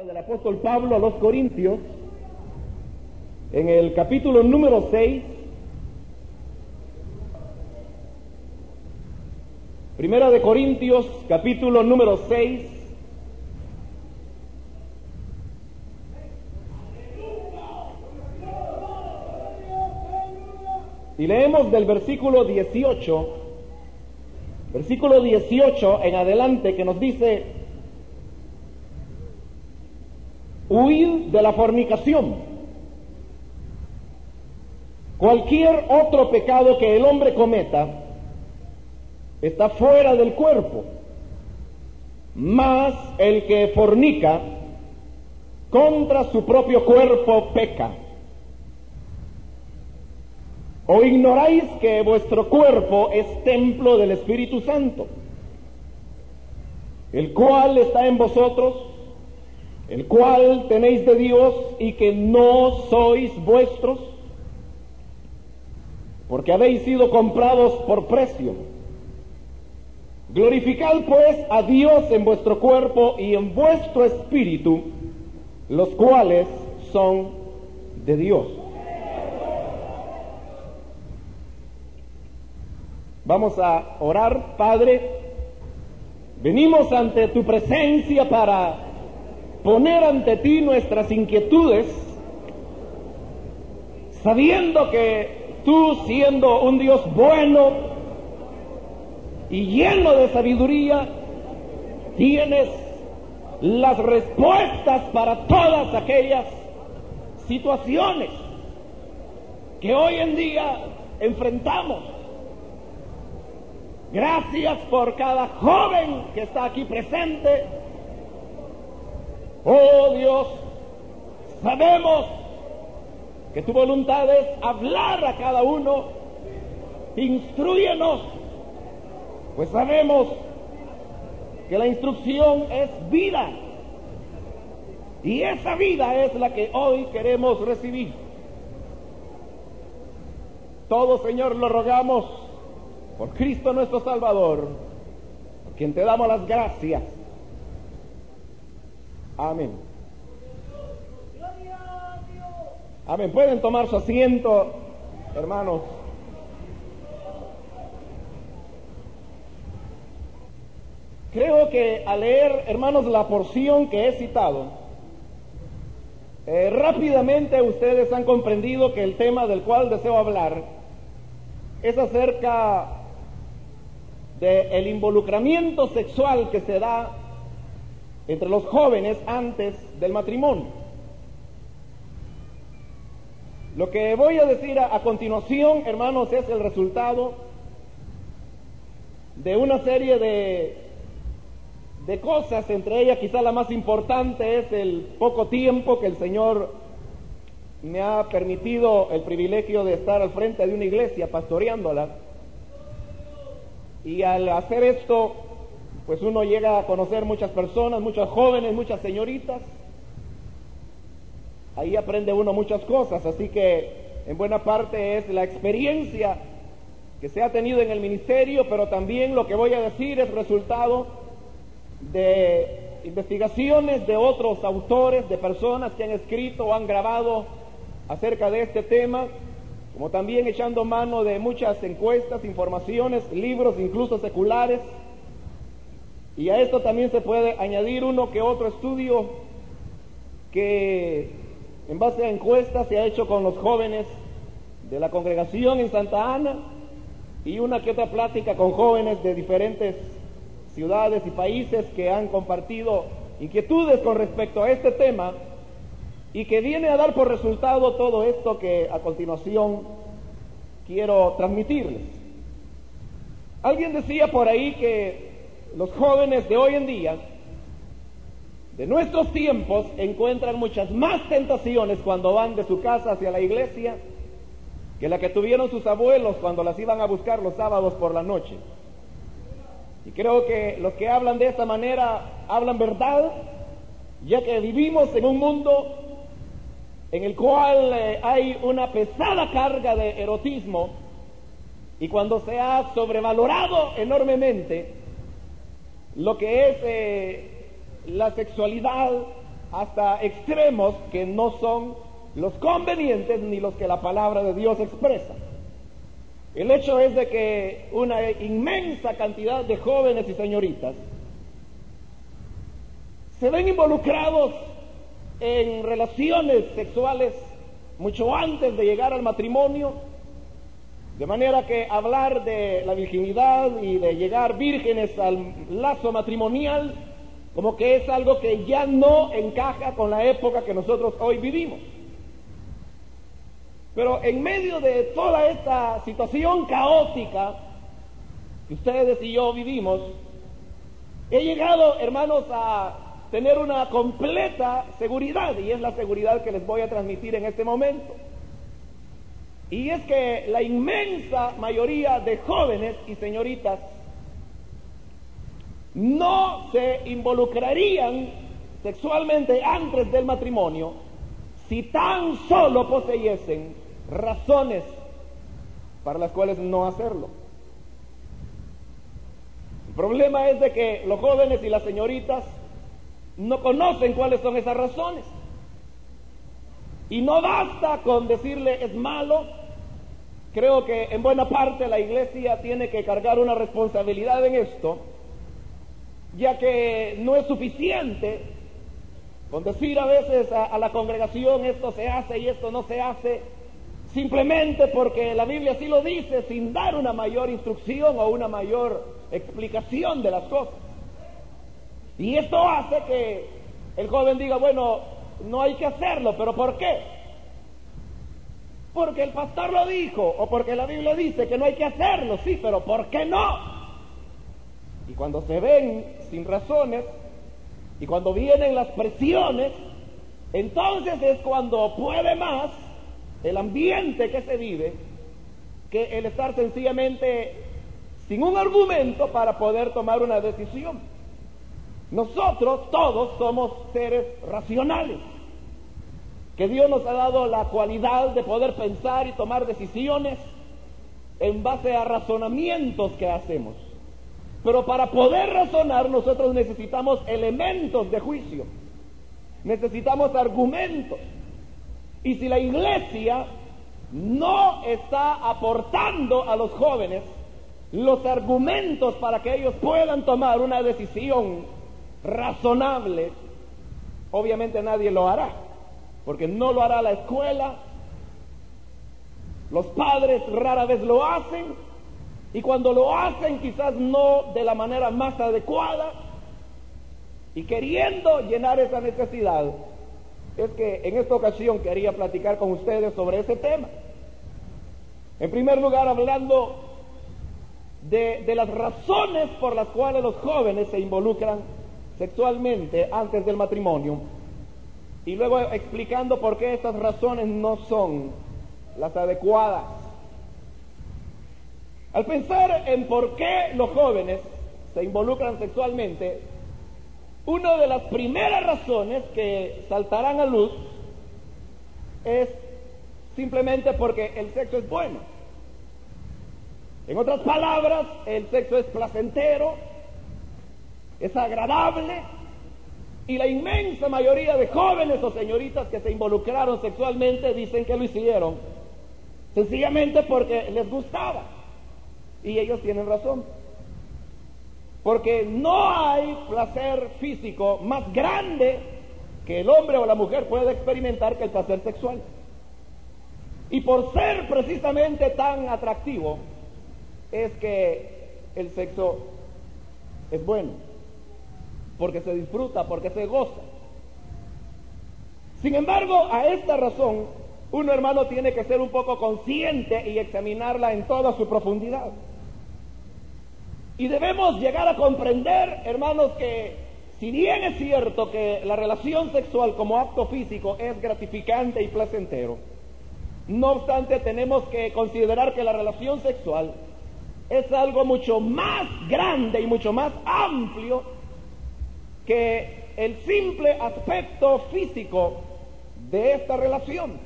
del apóstol Pablo a los Corintios, en el capítulo número 6, Primera de Corintios, capítulo número 6, y leemos del versículo 18, versículo 18 en adelante que nos dice, huid de la fornicación. Cualquier otro pecado que el hombre cometa está fuera del cuerpo, más el que fornica contra su propio cuerpo peca. ¿O ignoráis que vuestro cuerpo es templo del Espíritu Santo, el cual está en vosotros, el cual tenéis de Dios y que no sois vuestros, porque habéis sido comprados por precio. Glorificad pues a Dios en vuestro cuerpo y en vuestro espíritu, los cuales son de Dios. Vamos a orar, Padre. Venimos ante tu presencia para poner ante ti nuestras inquietudes, sabiendo que tú, siendo un Dios bueno y lleno de sabiduría, tienes las respuestas para todas aquellas situaciones que hoy en día enfrentamos. Gracias por cada joven que está aquí presente. Oh Dios, sabemos que tu voluntad es hablar a cada uno. Instruyenos, pues sabemos que la instrucción es vida. Y esa vida es la que hoy queremos recibir. Todo, Señor, lo rogamos por Cristo nuestro Salvador, quien te damos las gracias. Amén. Amén. Pueden tomar su asiento, hermanos. Creo que al leer, hermanos, la porción que he citado, eh, rápidamente ustedes han comprendido que el tema del cual deseo hablar es acerca del involucramiento sexual que se da entre los jóvenes antes del matrimonio. Lo que voy a decir a, continuación, hermanos, es el resultado de una serie de, de cosas, entre ellas quizá la más importante es el poco tiempo que el Señor me ha permitido el privilegio de estar al frente de una iglesia pastoreándola. Y al hacer esto, pues uno llega a conocer muchas personas, muchos jóvenes, muchas señoritas. Ahí aprende uno muchas cosas, así que en buena parte es la experiencia que se ha tenido en el ministerio, pero también lo que voy a decir es resultado de investigaciones de otros autores, de personas que han escrito o han grabado acerca de este tema, como también echando mano de muchas encuestas, informaciones, libros, incluso seculares. Y a esto también se puede añadir uno que otro estudio que en base a encuestas se ha hecho con los jóvenes de la congregación en Santa Ana y una que otra plática con jóvenes de diferentes ciudades y países que han compartido inquietudes con respecto a este tema y que viene a dar por resultado todo esto que a continuación quiero transmitirles. Alguien decía por ahí que los jóvenes de hoy en día, de nuestros tiempos, encuentran muchas más tentaciones cuando van de su casa hacia la iglesia que la que tuvieron sus abuelos cuando las iban a buscar los sábados por la noche. Y creo que los que hablan de esta manera hablan verdad, ya que vivimos en un mundo en el cual eh, hay una pesada carga de erotismo y cuando se ha sobrevalorado enormemente lo que es eh, la sexualidad hasta extremos que no son los convenientes ni los que la palabra de Dios expresa. El hecho es de que una inmensa cantidad de jóvenes y señoritas se ven involucrados en relaciones sexuales mucho antes de llegar al matrimonio, de manera que hablar de la virginidad y de llegar vírgenes al lazo matrimonial, como que es algo que ya no encaja con la época que nosotros hoy vivimos. Pero en medio de toda esta situación caótica que ustedes y yo vivimos, he llegado, hermanos, a tener una completa seguridad, y es la seguridad que les voy a transmitir en este momento. Y es que la inmensa mayoría de jóvenes y señoritas no se involucrarían sexualmente antes del matrimonio si tan solo poseyesen razones para las cuales no hacerlo. El problema es de que los jóvenes y las señoritas no conocen cuáles son esas razones. Y no basta con decirle es malo. Creo que en buena parte la iglesia tiene que cargar una responsabilidad en esto, ya que no es suficiente con decir a veces a, la congregación esto se hace y esto no se hace, simplemente porque la Biblia así lo dice, sin dar una mayor instrucción o una mayor explicación de las cosas. Y esto hace que el joven diga, bueno, no hay que hacerlo, pero ¿por qué? Porque el pastor lo dijo, o porque la Biblia dice que no hay que hacerlo, sí, pero ¿por qué no? Y cuando se ven sin razones, y cuando vienen las presiones, entonces es cuando puede más el ambiente que se vive que el estar sencillamente sin un argumento para poder tomar una decisión. Nosotros todos somos seres racionales, que Dios nos ha dado la cualidad de poder pensar y tomar decisiones en base a razonamientos que hacemos. Pero para poder razonar nosotros necesitamos elementos de juicio, necesitamos argumentos. Y si la iglesia no está aportando a los jóvenes los argumentos para que ellos puedan tomar una decisión razonable, obviamente nadie lo hará, porque no lo hará la escuela, los padres rara vez lo hacen, y cuando lo hacen quizás no de la manera más adecuada, y queriendo llenar esa necesidad, es que en esta ocasión quería platicar con ustedes sobre ese tema. En primer lugar, hablando de, de, las razones por las cuales los jóvenes se involucran sexualmente antes del matrimonio y luego explicando por qué estas razones no son las adecuadas. Al pensar en por qué los jóvenes se involucran sexualmente, una de las primeras razones que saltarán a luz es simplemente porque el sexo es bueno. En otras palabras, el sexo es placentero, es agradable, y la inmensa mayoría de jóvenes o señoritas que se involucraron sexualmente dicen que lo hicieron sencillamente porque les gustaba. Y ellos tienen razón. Porque no hay placer físico más grande que el hombre o la mujer puede experimentar que el placer sexual. Y por ser precisamente tan atractivo, es que el sexo es bueno, porque se disfruta, porque se goza. Sin embargo, a esta razón, uno hermano tiene que ser un poco consciente y examinarla en toda su profundidad. Y debemos llegar a comprender, hermanos, que si bien es cierto que la relación sexual como acto físico es gratificante y placentero, no obstante tenemos que considerar que la relación sexual es algo mucho más grande y mucho más amplio que el simple aspecto físico de esta relación.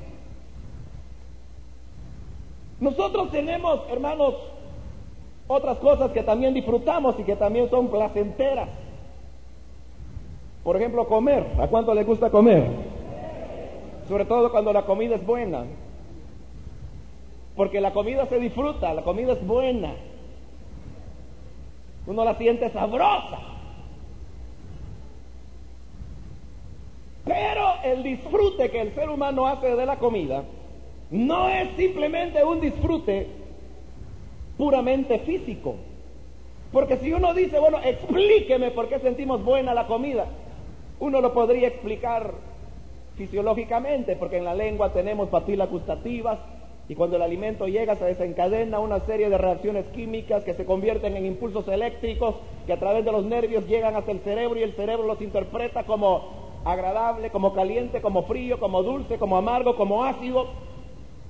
Nosotros tenemos, hermanos, otras cosas que también disfrutamos y que también son placenteras. Por ejemplo, comer. ¿A cuánto le gusta comer? Sobre todo cuando la comida es buena. Porque la comida se disfruta, la comida es buena. Uno la siente sabrosa. Pero el disfrute que el ser humano hace de la comida no es simplemente un disfrute puramente físico. Porque si uno dice, bueno, explíqueme por qué sentimos buena la comida, uno lo podría explicar fisiológicamente, porque en la lengua tenemos papilas gustativas y cuando el alimento llega se desencadena una serie de reacciones químicas que se convierten en impulsos eléctricos que a través de los nervios llegan hasta el cerebro y el cerebro los interpreta como agradable, como caliente, como frío, como dulce, como amargo, como ácido.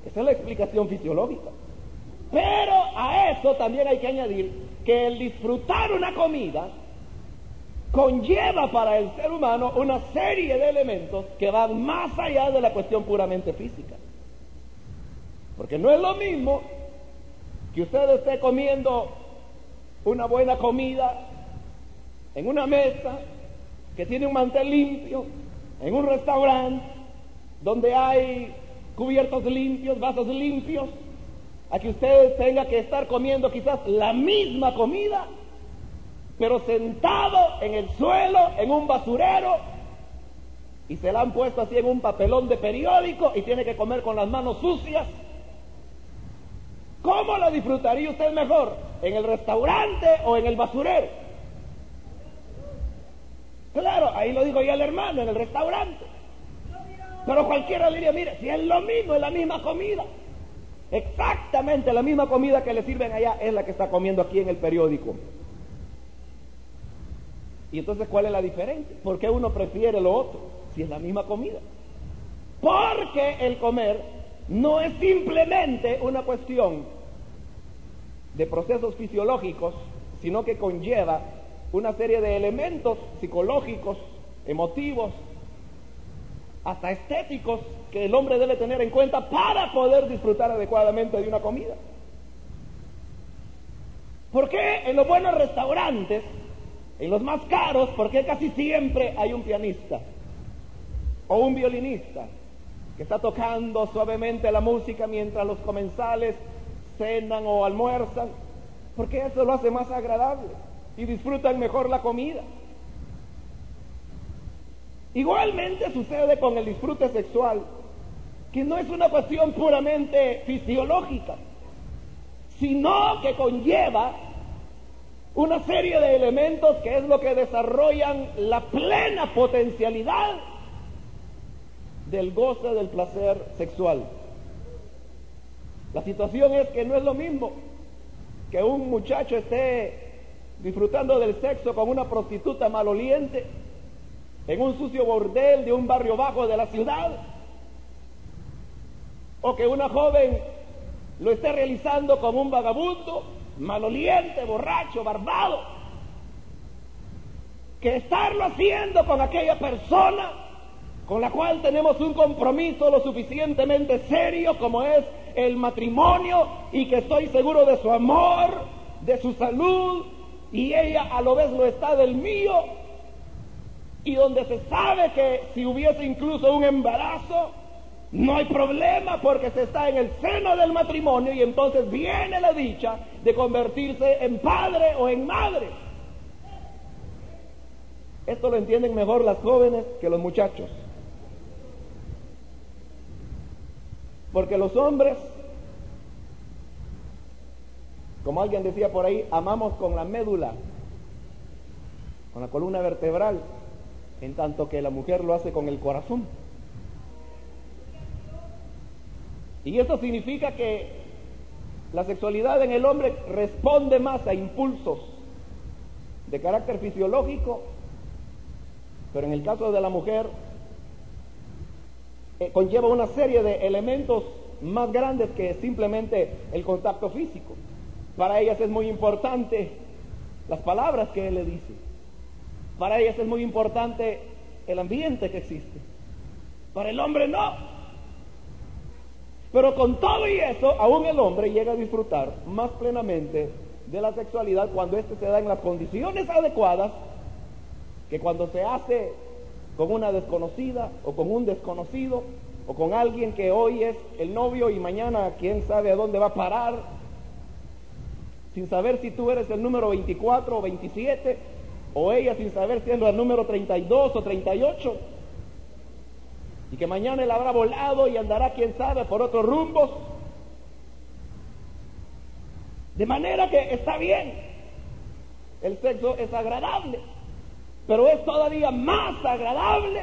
Esa es la explicación fisiológica. Pero a eso también hay que añadir que el disfrutar una comida conlleva para el ser humano una serie de elementos que van más allá de la cuestión puramente física. Porque no es lo mismo que usted esté comiendo una buena comida en una mesa que tiene un mantel limpio, en un restaurante donde hay cubiertos limpios, vasos limpios, a que usted tenga que estar comiendo quizás la misma comida, pero sentado en el suelo, en un basurero, y se la han puesto así en un papelón de periódico y tiene que comer con las manos sucias. ¿Cómo lo disfrutaría usted mejor? ¿En el restaurante o en el basurero? Claro, ahí lo digo ya el hermano, en el restaurante. Pero cualquiera diría, mire, si es lo mismo, es la misma comida. Exactamente la misma comida que le sirven allá es la que está comiendo aquí en el periódico. Y entonces, ¿cuál es la diferencia? ¿Por qué uno prefiere lo otro si es la misma comida? Porque el comer no es simplemente una cuestión de procesos fisiológicos, sino que conlleva una serie de elementos psicológicos, emotivos, hasta estéticos que el hombre debe tener en cuenta para poder disfrutar adecuadamente de una comida. ¿Por qué en los buenos restaurantes, en los más caros, por qué casi siempre hay un pianista o un violinista que está tocando suavemente la música mientras los comensales cenan o almuerzan? Porque eso lo hace más agradable y disfrutan mejor la comida. Igualmente sucede con el disfrute sexual, que no es una cuestión puramente fisiológica, sino que conlleva una serie de elementos que es lo que desarrollan la plena potencialidad del goce del placer sexual. La situación es que no es lo mismo que un muchacho esté disfrutando del sexo con una prostituta maloliente en un sucio bordel de un barrio bajo de la ciudad, o que una joven lo esté realizando con un vagabundo maloliente, borracho, barbado, que estarlo haciendo con aquella persona con la cual tenemos un compromiso lo suficientemente serio como es el matrimonio y que estoy seguro de su amor, de su salud, y ella a lo vez lo está del mío, y donde se sabe que si hubiese incluso un embarazo, no hay problema porque se está en el seno del matrimonio y entonces viene la dicha de convertirse en padre o en madre. Esto lo entienden mejor las jóvenes que los muchachos. Porque los hombres como alguien decía por ahí, amamos con la médula, con la columna vertebral, en tanto que la mujer lo hace con el corazón. Y eso significa que la sexualidad en el hombre responde más a impulsos de carácter fisiológico, pero en el caso de la mujer eh, conlleva una serie de elementos más grandes que simplemente el contacto físico. Para ellas es muy importante las palabras que Él le dice. Para ellas es muy importante el ambiente que existe. Para el hombre no. Pero con todo y eso, aún el hombre llega a disfrutar más plenamente de la sexualidad cuando éste se da en las condiciones adecuadas que cuando se hace con una desconocida o con un desconocido o con alguien que hoy es el novio y mañana quién sabe a dónde va a parar, sin saber si tú eres el número 24 o 27, o ella sin saber si es el número 32 o 38, y que mañana él habrá volado y andará quién sabe por otros rumbos. De manera que está bien, el sexo es agradable, pero es todavía más agradable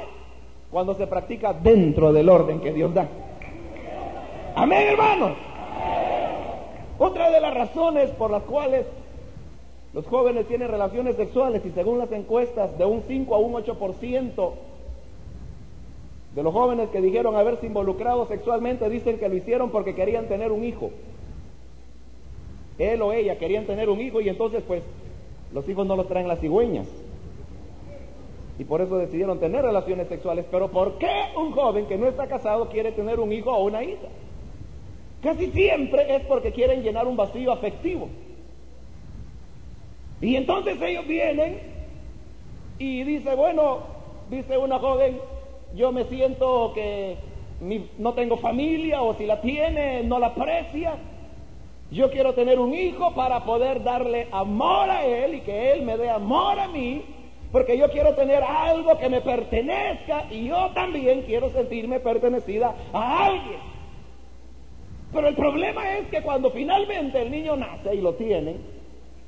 cuando se practica dentro del orden que Dios da. Amén, hermanos. Otra de las razones por las cuales los jóvenes tienen relaciones sexuales y según las encuestas de un 5 a un 8% de los jóvenes que dijeron haberse involucrado sexualmente dicen que lo hicieron porque querían tener un hijo. Él o ella querían tener un hijo y entonces pues los hijos no los traen las cigüeñas y por eso decidieron tener relaciones sexuales. Pero ¿por qué un joven que no está casado quiere tener un hijo o una hija? Casi siempre es porque quieren llenar un vacío afectivo. Y entonces ellos vienen y dice, bueno, dice una joven, yo me siento que no tengo familia o si la tiene no la aprecia. Yo quiero tener un hijo para poder darle amor a él y que él me dé amor a mí porque yo quiero tener algo que me pertenezca y yo también quiero sentirme pertenecida a alguien. Pero el problema es que cuando finalmente el niño nace y lo tienen,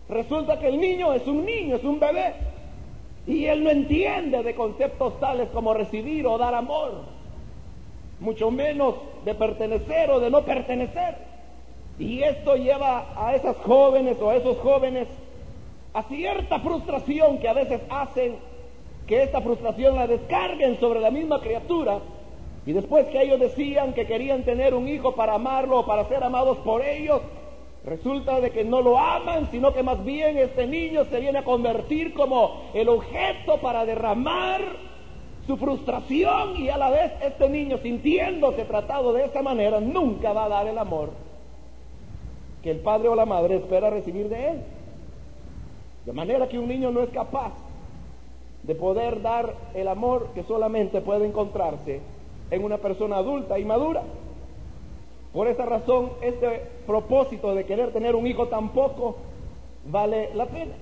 resulta que el niño es un niño, es un bebé. Y él no entiende de conceptos tales como recibir o dar amor, mucho menos de pertenecer o de no pertenecer. Y esto lleva a esas jóvenes o a esos jóvenes a cierta frustración que a veces hacen que esta frustración la descarguen sobre la misma criatura y después que ellos decían que querían tener un hijo para amarlo o para ser amados por ellos, resulta de que no lo aman, sino que más bien este niño se viene a convertir como el objeto para derramar su frustración y a la vez este niño sintiéndose tratado de esa manera nunca va a dar el amor que el padre o la madre espera recibir de él. De manera que un niño no es capaz de poder dar el amor que solamente puede encontrarse en una persona adulta y madura. Por esa razón, este propósito de querer tener un hijo tampoco vale la pena.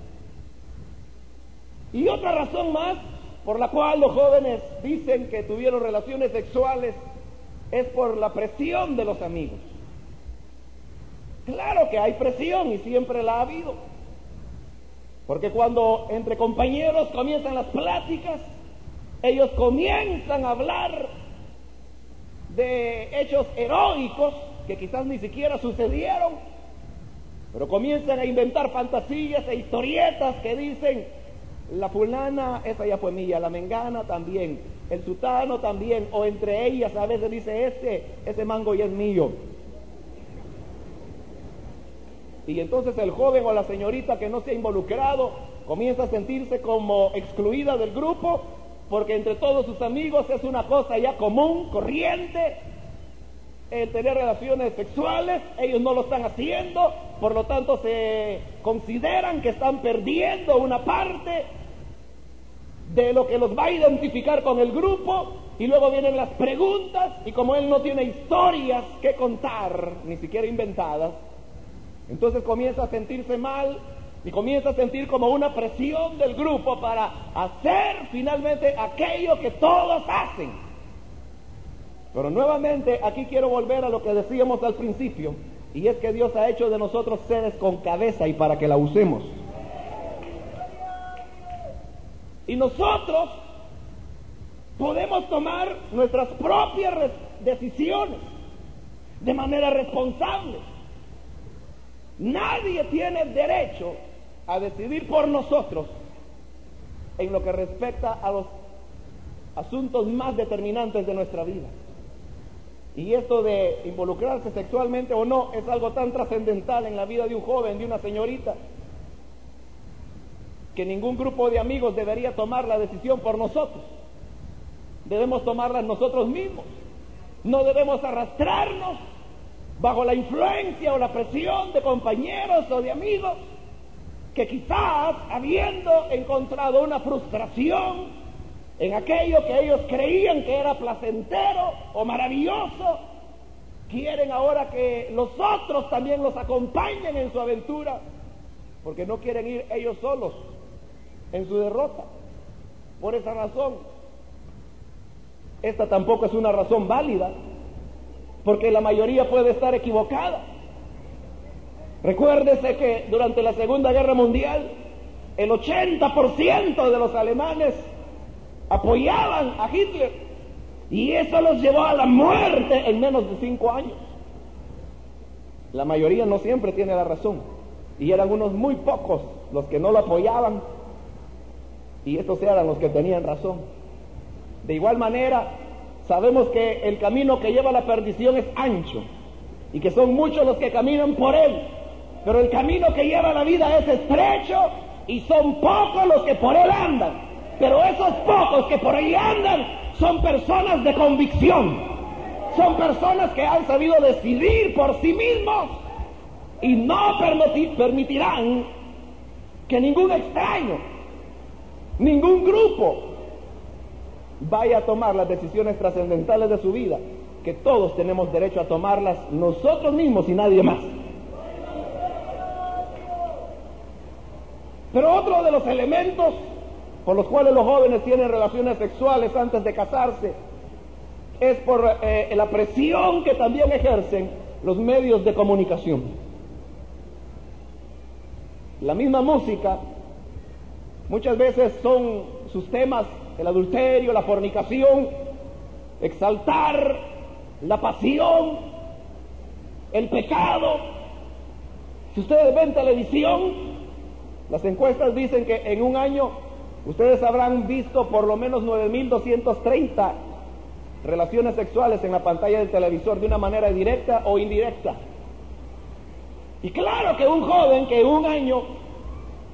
Y otra razón más por la cual los jóvenes dicen que tuvieron relaciones sexuales es por la presión de los amigos. Claro que hay presión y siempre la ha habido. Porque cuando entre compañeros comienzan las pláticas, ellos comienzan a hablar de hechos heroicos que quizás ni siquiera sucedieron, pero comienzan a inventar fantasías e historietas que dicen, la fulana, esa ya fue mía, la mengana también, el sutano también, o entre ellas a veces dice, ese, ese mango ya es mío. Y entonces el joven o la señorita que no se ha involucrado comienza a sentirse como excluida del grupo porque entre todos sus amigos es una cosa ya común, corriente, el tener relaciones sexuales, ellos no lo están haciendo, por lo tanto se consideran que están perdiendo una parte de lo que los va a identificar con el grupo y luego vienen las preguntas y como él no tiene historias que contar, ni siquiera inventadas, entonces comienza a sentirse mal y comienza a sentir como una presión del grupo para hacer finalmente aquello que todos hacen. Pero nuevamente aquí quiero volver a lo que decíamos al principio, y es que Dios ha hecho de nosotros seres con cabeza y para que la usemos. Y nosotros podemos tomar nuestras propias decisiones de manera responsable. Nadie tiene derecho a decidir por nosotros en lo que respecta a los asuntos más determinantes de nuestra vida. Y esto de involucrarse sexualmente o no es algo tan trascendental en la vida de un joven, de una señorita, que ningún grupo de amigos debería tomar la decisión por nosotros. Debemos tomarla nosotros mismos. No debemos arrastrarnos bajo la influencia o la presión de compañeros o de amigos que quizás habiendo encontrado una frustración en aquello que ellos creían que era placentero o maravilloso, quieren ahora que los otros también los acompañen en su aventura, porque no quieren ir ellos solos en su derrota. Por esa razón, esta tampoco es una razón válida, porque la mayoría puede estar equivocada. Recuérdese que durante la Segunda Guerra Mundial, el 80% de los alemanes apoyaban a Hitler y eso los llevó a la muerte en menos de cinco años. La mayoría no siempre tiene la razón y eran unos muy pocos los que no lo apoyaban y estos eran los que tenían razón. De igual manera, sabemos que el camino que lleva a la perdición es ancho y que son muchos los que caminan por él, pero el camino que lleva la vida es estrecho y son pocos los que por él andan. Pero esos pocos que por ahí andan son personas de convicción, son personas que han sabido decidir por sí mismos y no permitirán que ningún extraño, ningún grupo vaya a tomar las decisiones trascendentales de su vida, que todos tenemos derecho a tomarlas nosotros mismos y nadie más. Pero otro de los elementos por los cuales los jóvenes tienen relaciones sexuales antes de casarse es por eh, la presión que también ejercen los medios de comunicación. La misma música muchas veces son sus temas el adulterio, la fornicación, exaltar la pasión, el pecado. Si ustedes ven televisión, las encuestas dicen que en un año ustedes habrán visto por lo menos 9.230 relaciones sexuales en la pantalla del televisor de una manera directa o indirecta. Y claro que un joven que un año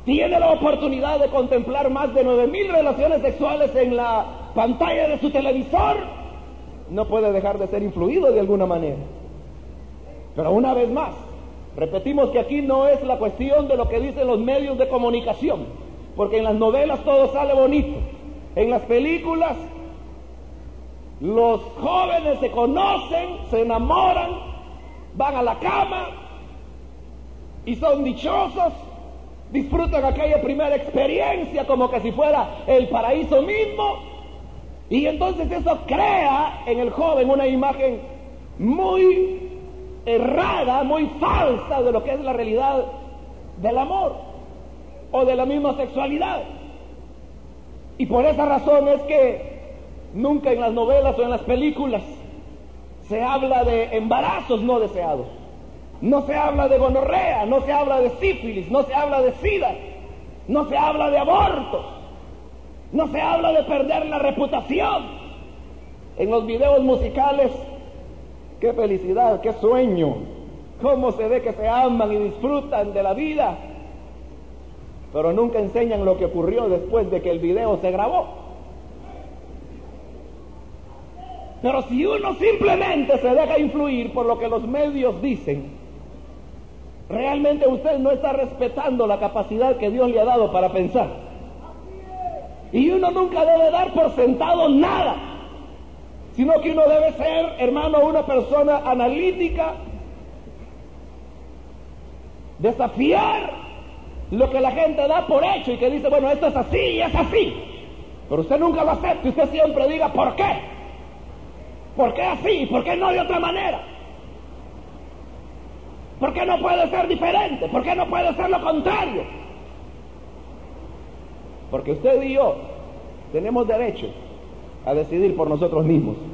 tiene la oportunidad de contemplar más de 9.000 relaciones sexuales en la pantalla de su televisor, no puede dejar de ser influido de alguna manera. Pero una vez más, repetimos que aquí no es la cuestión de lo que dicen los medios de comunicación, porque en las novelas todo sale bonito, en las películas los jóvenes se conocen, se enamoran, van a la cama y son dichosos, disfrutan aquella primera experiencia como que si fuera el paraíso mismo. Y entonces eso crea en el joven una imagen muy errada, muy falsa de lo que es la realidad del amor o de la misma sexualidad. Y por esa razón es que Nunca en las novelas o en las películas se habla de embarazos no deseados. No se habla de gonorrea, no se habla de sífilis, no se habla de sida, no se habla de abortos, no se habla de perder la reputación. En los videos musicales, qué felicidad, qué sueño, cómo se ve que se aman y disfrutan de la vida, pero nunca enseñan lo que ocurrió después de que el video se grabó. Pero si uno simplemente se deja influir por lo que los medios dicen, realmente usted no está respetando la capacidad que Dios le ha dado para pensar. Y uno nunca debe dar por sentado nada, sino que uno debe ser, hermano, una persona analítica, desafiar lo que la gente da por hecho y que dice, bueno, esto es así y es así. Pero usted nunca lo acepta, usted siempre diga, ¿por qué? ¿Por qué así? ¿Por qué no de otra manera? ¿Por qué no puede ser diferente? ¿Por qué no puede ser lo contrario? Porque usted y yo tenemos derecho a decidir por nosotros mismos.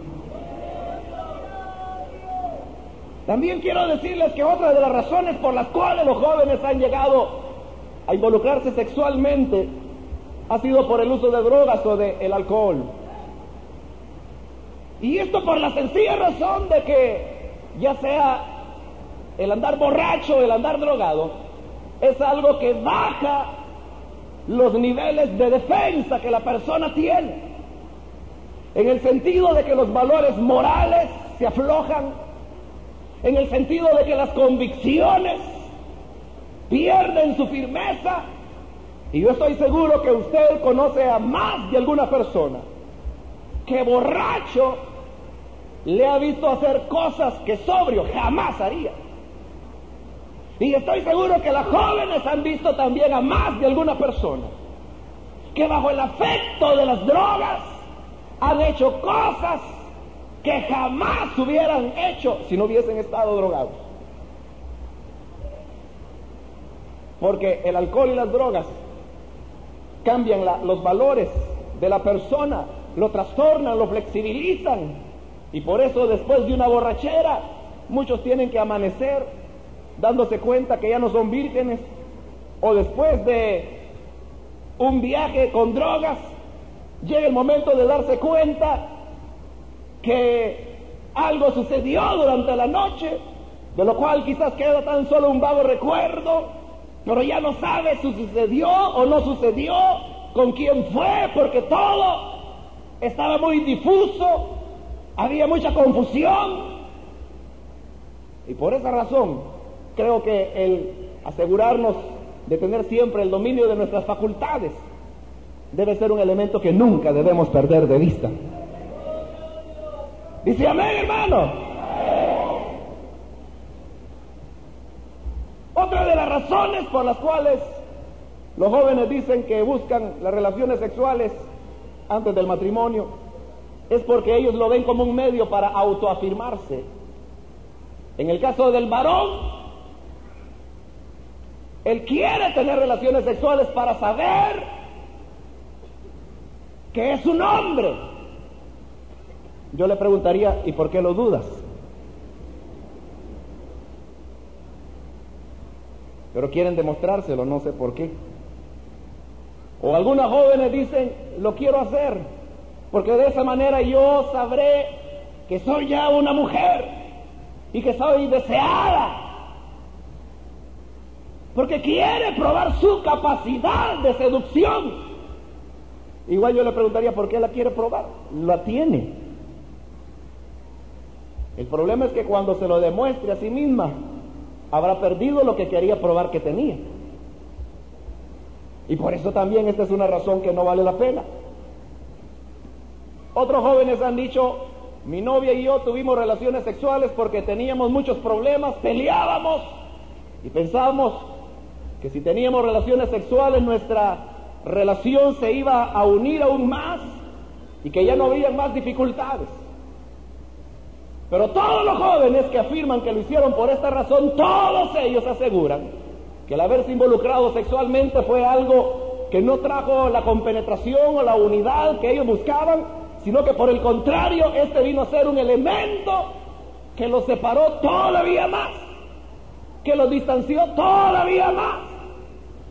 También quiero decirles que otra de las razones por las cuales los jóvenes han llegado a involucrarse sexualmente ha sido por el uso de drogas o del alcohol. Y esto por la sencilla razón de que ya sea el andar borracho el andar drogado, es algo que baja los niveles de defensa que la persona tiene. En el sentido de que los valores morales se aflojan, en el sentido de que las convicciones pierden su firmeza. Y yo estoy seguro que usted conoce a más de alguna persona que borracho le ha visto hacer cosas que sobrio jamás haría. Y estoy seguro que las jóvenes han visto también a más de alguna persona que bajo el afecto de las drogas han hecho cosas que jamás hubieran hecho si no hubiesen estado drogados. Porque el alcohol y las drogas cambian los valores de la persona, lo trastornan, lo flexibilizan. Y por eso después de una borrachera, muchos tienen que amanecer dándose cuenta que ya no son vírgenes. O después de un viaje con drogas, llega el momento de darse cuenta que algo sucedió durante la noche, de lo cual quizás queda tan solo un vago recuerdo, pero ya no sabe si sucedió o no sucedió, con quién fue, porque todo estaba muy difuso, había mucha confusión. Y por esa razón creo que el asegurarnos de tener siempre el dominio de nuestras facultades debe ser un elemento que nunca debemos perder de vista. Dice amén, hermano. Otra de las razones por las cuales los jóvenes dicen que buscan las relaciones sexuales antes del matrimonio es porque ellos lo ven como un medio para autoafirmarse. En el caso del varón, él quiere tener relaciones sexuales para saber que es un hombre yo le preguntaría, ¿y por qué lo dudas? Pero quieren demostrárselo, no sé por qué. O algunas jóvenes dicen, lo quiero hacer, porque de esa manera yo sabré que soy ya una mujer y que soy deseada. Porque quiere probar su capacidad de seducción. Igual yo le preguntaría, ¿por qué la quiere probar? La tiene. El problema es que cuando se lo demuestre a sí misma, habrá perdido lo que quería probar que tenía. Y por eso también esta es una razón que no vale la pena. Otros jóvenes han dicho, mi novia y yo tuvimos relaciones sexuales porque teníamos muchos problemas, peleábamos y pensábamos que si teníamos relaciones sexuales nuestra relación se iba a unir aún más y que ya no habría más dificultades. Pero todos los jóvenes que afirman que lo hicieron por esta razón, todos ellos aseguran que el haberse involucrado sexualmente fue algo que no trajo la compenetración o la unidad que ellos buscaban, sino que por el contrario, este vino a ser un elemento que los separó todavía más, que los distanció todavía más,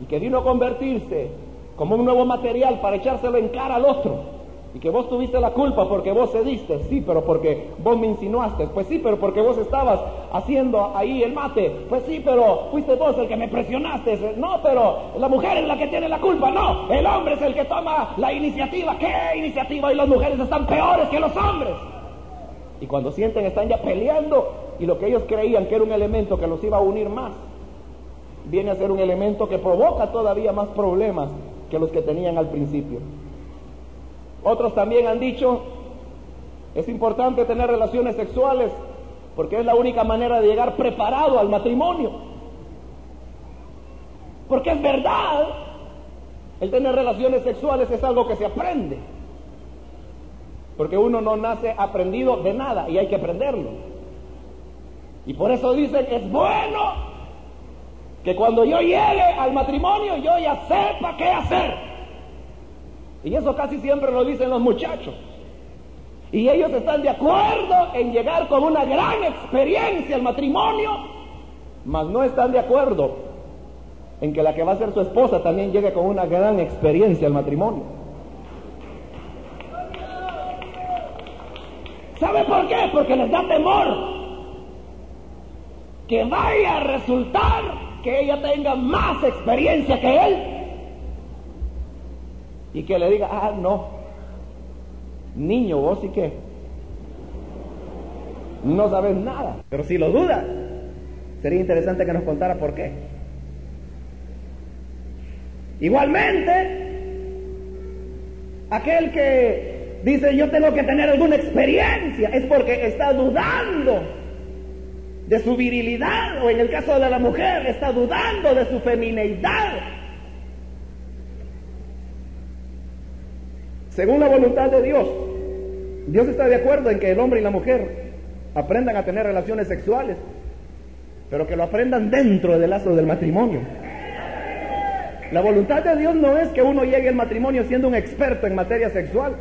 y que vino a convertirse como un nuevo material para echárselo en cara al otro y que vos tuviste la culpa porque vos cediste, sí, pero porque vos me insinuaste, pues sí, pero porque vos estabas haciendo ahí el mate, pues sí, pero fuiste vos el que me presionaste, no, pero la mujer es la que tiene la culpa, no, el hombre es el que toma la iniciativa, ¿qué iniciativa? Y las mujeres están peores que los hombres. Y cuando sienten están ya peleando. Y lo que ellos creían que era un elemento que los iba a unir más, viene a ser un elemento que provoca todavía más problemas que los que tenían al principio. Otros también han dicho, es importante tener relaciones sexuales porque es la única manera de llegar preparado al matrimonio. Porque es verdad, el tener relaciones sexuales es algo que se aprende. Porque uno no nace aprendido de nada y hay que aprenderlo. Y por eso dicen, es bueno que cuando yo llegue al matrimonio yo ya sepa qué hacer. Y eso casi siempre lo dicen los muchachos. Y ellos están de acuerdo en llegar con una gran experiencia al matrimonio, mas no están de acuerdo en que la que va a ser su esposa también llegue con una gran experiencia al matrimonio. ¿Sabe por qué? Porque les da temor que vaya a resultar que ella tenga más experiencia que él y que le diga, ah, no, niño, vos sí que no sabes nada. Pero si lo duda, sería interesante que nos contara por qué. Igualmente, aquel que dice yo tengo que tener alguna experiencia, es porque está dudando de su virilidad o en el caso de la mujer está dudando de su femineidad. Según la voluntad de Dios, Dios está de acuerdo en que el hombre y la mujer aprendan a tener relaciones sexuales, pero que lo aprendan dentro del lazo del matrimonio. La voluntad de Dios no es que uno llegue al matrimonio siendo un experto en materia sexual,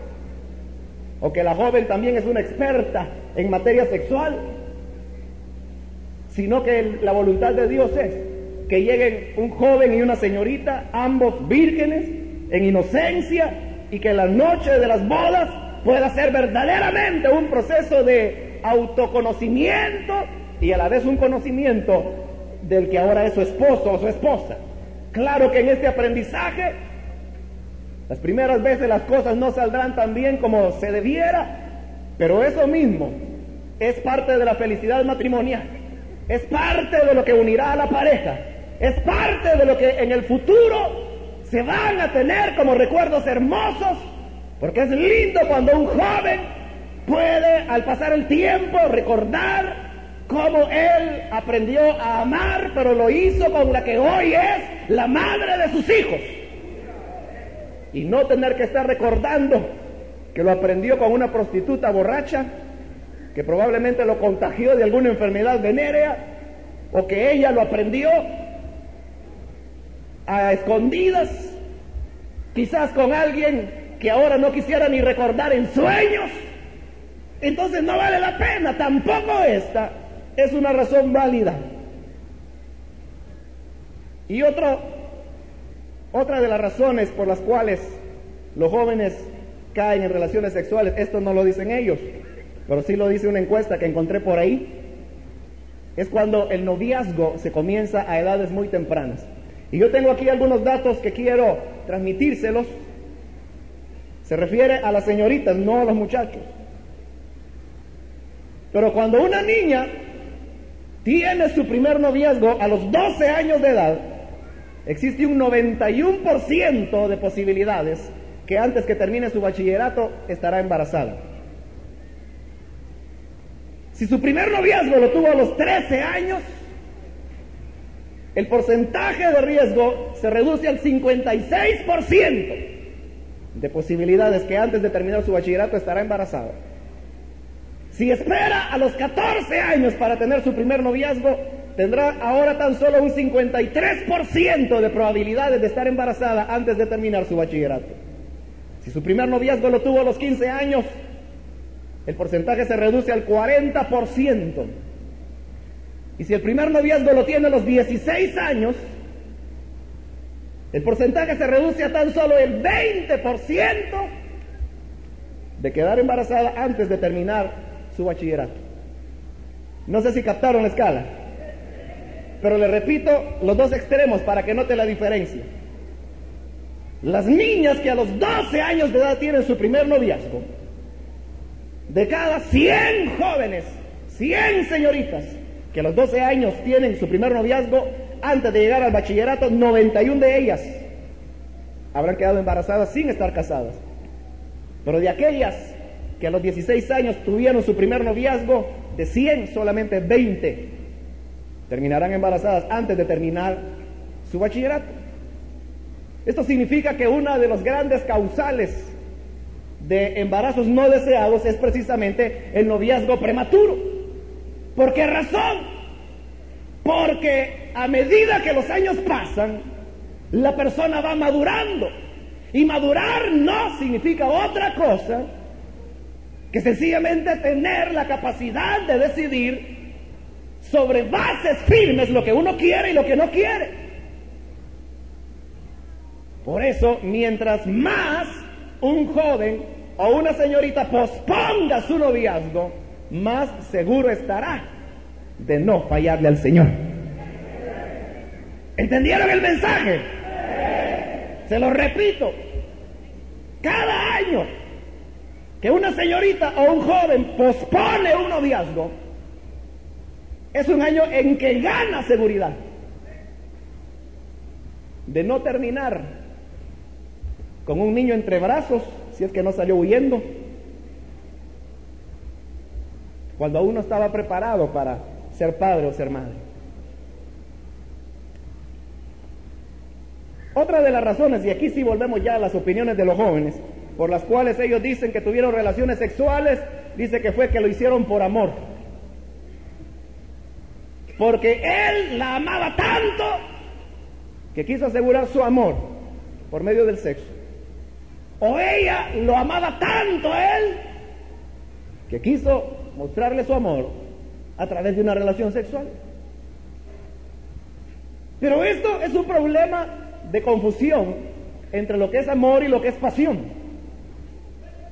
o que la joven también es una experta en materia sexual, sino que la voluntad de Dios es que lleguen un joven y una señorita, ambos vírgenes, en inocencia, y que la noche de las bodas pueda ser verdaderamente un proceso de autoconocimiento y a la vez un conocimiento del que ahora es su esposo o su esposa. Claro que en este aprendizaje, las primeras veces las cosas no saldrán tan bien como se debiera, pero eso mismo es parte de la felicidad matrimonial, es parte de lo que unirá a la pareja, es parte de lo que en el futuro se van a tener como recuerdos hermosos, porque es lindo cuando un joven puede al pasar el tiempo recordar cómo él aprendió a amar, pero lo hizo con la que hoy es la madre de sus hijos. Y no tener que estar recordando que lo aprendió con una prostituta borracha, que probablemente lo contagió de alguna enfermedad venérea, o que ella lo aprendió a escondidas, quizás con alguien que ahora no quisiera ni recordar en sueños. Entonces no vale la pena, tampoco esta es una razón válida. Y otro, otra de las razones por las cuales los jóvenes caen en relaciones sexuales, esto no lo dicen ellos, pero sí lo dice una encuesta que encontré por ahí, es cuando el noviazgo se comienza a edades muy tempranas. Y yo tengo aquí algunos datos que quiero transmitírselos. Se refiere a las señoritas, no a los muchachos. Pero cuando una niña tiene su primer noviazgo a los 12 años de edad, existe un 91% de posibilidades que antes que termine su bachillerato estará embarazada. Si su primer noviazgo lo tuvo a los 13 años, el porcentaje de riesgo se reduce al 56% de posibilidades que antes de terminar su bachillerato estará embarazada. Si espera a los 14 años para tener su primer noviazgo, tendrá ahora tan solo un 53% de probabilidades de estar embarazada antes de terminar su bachillerato. Si su primer noviazgo lo tuvo a los 15 años, el porcentaje se reduce al 40%. Y si el primer noviazgo lo tiene a los 16 años, el porcentaje se reduce a tan solo el 20% de quedar embarazada antes de terminar su bachillerato. No sé si captaron la escala, pero le repito los dos extremos para que note la diferencia. Las niñas que a los 12 años de edad tienen su primer noviazgo, de cada 100 jóvenes, 100 señoritas que a los 12 años tienen su primer noviazgo, antes de llegar al bachillerato, 91 de ellas habrán quedado embarazadas sin estar casadas. Pero de aquellas que a los 16 años tuvieron su primer noviazgo, de 100 solamente 20 terminarán embarazadas antes de terminar su bachillerato. Esto significa que una de los grandes causales de embarazos no deseados es precisamente el noviazgo prematuro. ¿Por qué razón? Porque a medida que los años pasan, la persona va madurando. Y madurar no significa otra cosa que sencillamente tener la capacidad de decidir sobre bases firmes lo que uno quiere y lo que no quiere. Por eso, mientras más un joven o una señorita posponga su noviazgo, más seguro estará de no fallarle al Señor. ¿Entendieron el mensaje? Se lo repito. Cada año que una señorita o un joven pospone un noviazgo, es un año en que gana seguridad de no terminar con un niño entre brazos, si es que no salió huyendo, cuando aún no estaba preparado para ser padre o ser madre. Otra de las razones, y aquí sí volvemos ya a las opiniones de los jóvenes, por las cuales ellos dicen que tuvieron relaciones sexuales, dice que fue que lo hicieron por amor. Porque él la amaba tanto que quiso asegurar su amor por medio del sexo. O ella lo amaba tanto a él que quiso mostrarle su amor a través de una relación sexual. Pero esto es un problema de confusión entre lo que es amor y lo que es pasión.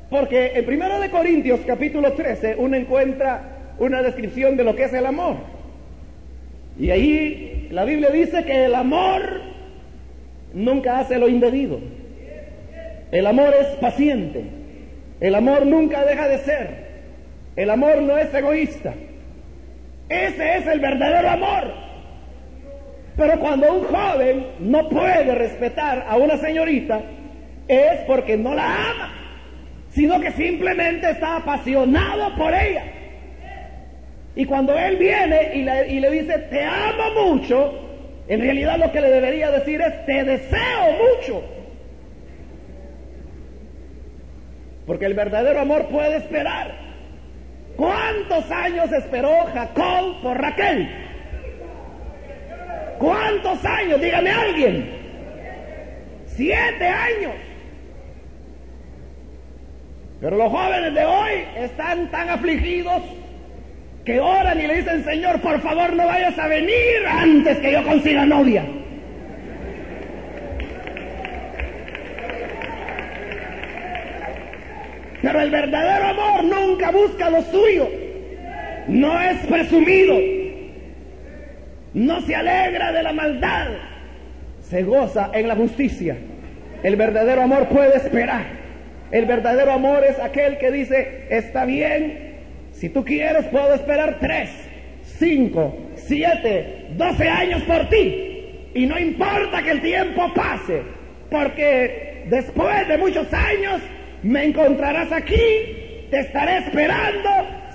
Porque en 1 de Corintios capítulo 13 uno encuentra una descripción de lo que es el amor. Y ahí la Biblia dice que el amor nunca hace lo indebido. El amor es paciente. El amor nunca deja de ser. El amor no es egoísta. Ese es el verdadero amor. Pero cuando un joven no puede respetar a una señorita, es porque no la ama, sino que simplemente está apasionado por ella. Y cuando él viene y le, dice, te amo mucho, en realidad lo que le debería decir es, te deseo mucho. Porque el verdadero amor puede esperar. ¿Cuántos años esperó Jacob por Raquel? ¿Cuántos años? Dígame alguien. Siete años. Pero los jóvenes de hoy están tan afligidos que oran y le dicen, Señor, por favor no vayas a venir antes que yo consiga novia. Pero el verdadero amor nunca busca lo suyo. No es presumido. No se alegra de la maldad. Se goza en la justicia. El verdadero amor puede esperar. El verdadero amor es aquel que dice, está bien, si tú quieres puedo esperar tres, cinco, siete, doce años por ti. Y no importa que el tiempo pase, porque después de muchos años me encontrarás aquí, te estaré esperando,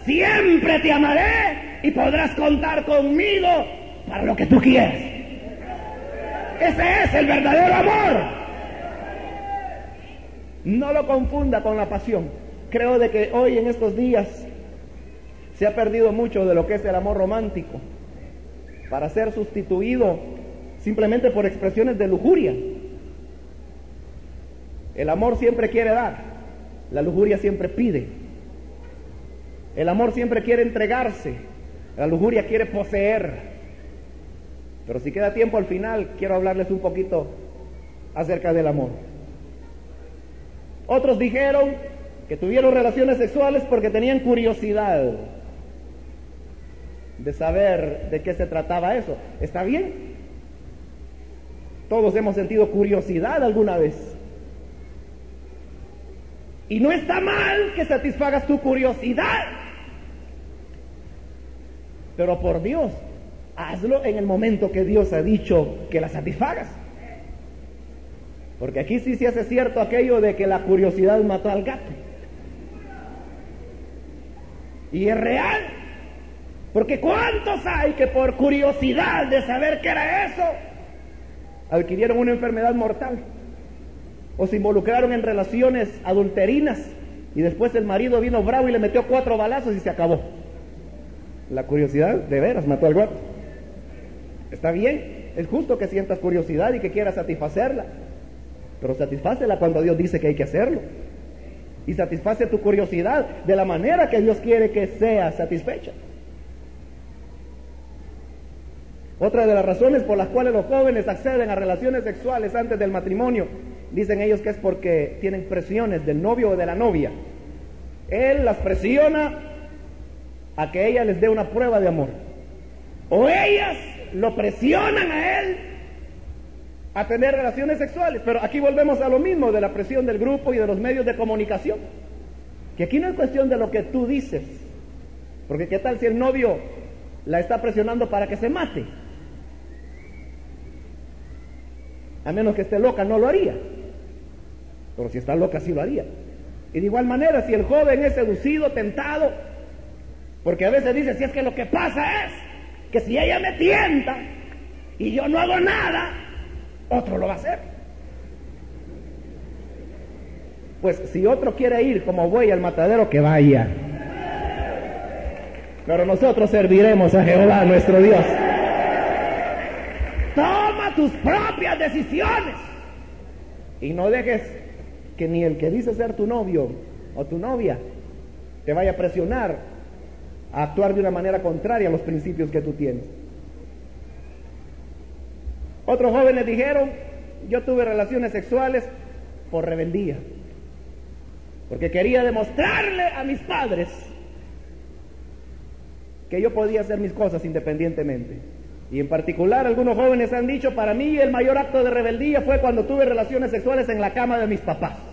siempre te amaré y podrás contar conmigo para lo que tú quieras. Ese es el verdadero amor. No lo confunda con la pasión. Creo de que hoy en estos días se ha perdido mucho de lo que es el amor romántico para ser sustituido simplemente por expresiones de lujuria. El amor siempre quiere dar, la lujuria siempre pide. El amor siempre quiere entregarse. La lujuria quiere poseer. Pero si queda tiempo al final, quiero hablarles un poquito acerca del amor. Otros dijeron que tuvieron relaciones sexuales porque tenían curiosidad de saber de qué se trataba eso. ¿Está bien? Todos hemos sentido curiosidad alguna vez. Y no está mal que satisfagas tu curiosidad. Pero por Dios, hazlo en el momento que Dios ha dicho que la satisfagas. Porque aquí sí se hace cierto aquello de que la curiosidad mató al gato. Y es real. Porque ¿cuántos hay que por curiosidad de saber qué era eso, adquirieron una enfermedad mortal? O se involucraron en relaciones adulterinas y después el marido vino bravo y le metió cuatro balazos y se acabó. La curiosidad de veras mató al gato. Está bien, es justo que sientas curiosidad y que quieras satisfacerla, pero satisfácela cuando Dios dice que hay que hacerlo. Y satisface tu curiosidad de la manera que Dios quiere que sea satisfecha. Otra de las razones por las cuales los jóvenes acceden a relaciones sexuales antes del matrimonio Dicen ellos que es porque tienen presiones del novio o de la novia. Él las presiona a que ella les dé una prueba de amor. O ellas lo presionan a él a tener relaciones sexuales. Pero aquí volvemos a lo mismo de la presión del grupo y de los medios de comunicación. Que aquí no es cuestión de lo que tú dices. Porque qué tal si el novio la está presionando para que se mate. A menos que esté loca, no lo haría. Pero si está loca, sí lo haría. Y de igual manera, si el joven es seducido, tentado Porque a veces dice, si es que lo que pasa es que si ella me tienta y yo no hago nada, otro lo va a hacer. Pues si otro quiere ir como voy al matadero, que vaya. Pero nosotros serviremos a Jehová nuestro Dios. Toma tus propias decisiones. Y no dejes que ni el que dice ser tu novio o tu novia te vaya a presionar a actuar de una manera contraria a los principios que tú tienes. Otros jóvenes dijeron, yo tuve relaciones sexuales por rebeldía, porque quería demostrarle a mis padres que yo podía hacer mis cosas independientemente. Y en particular algunos jóvenes han dicho, para mí el mayor acto de rebeldía fue cuando tuve relaciones sexuales en la cama de mis papás.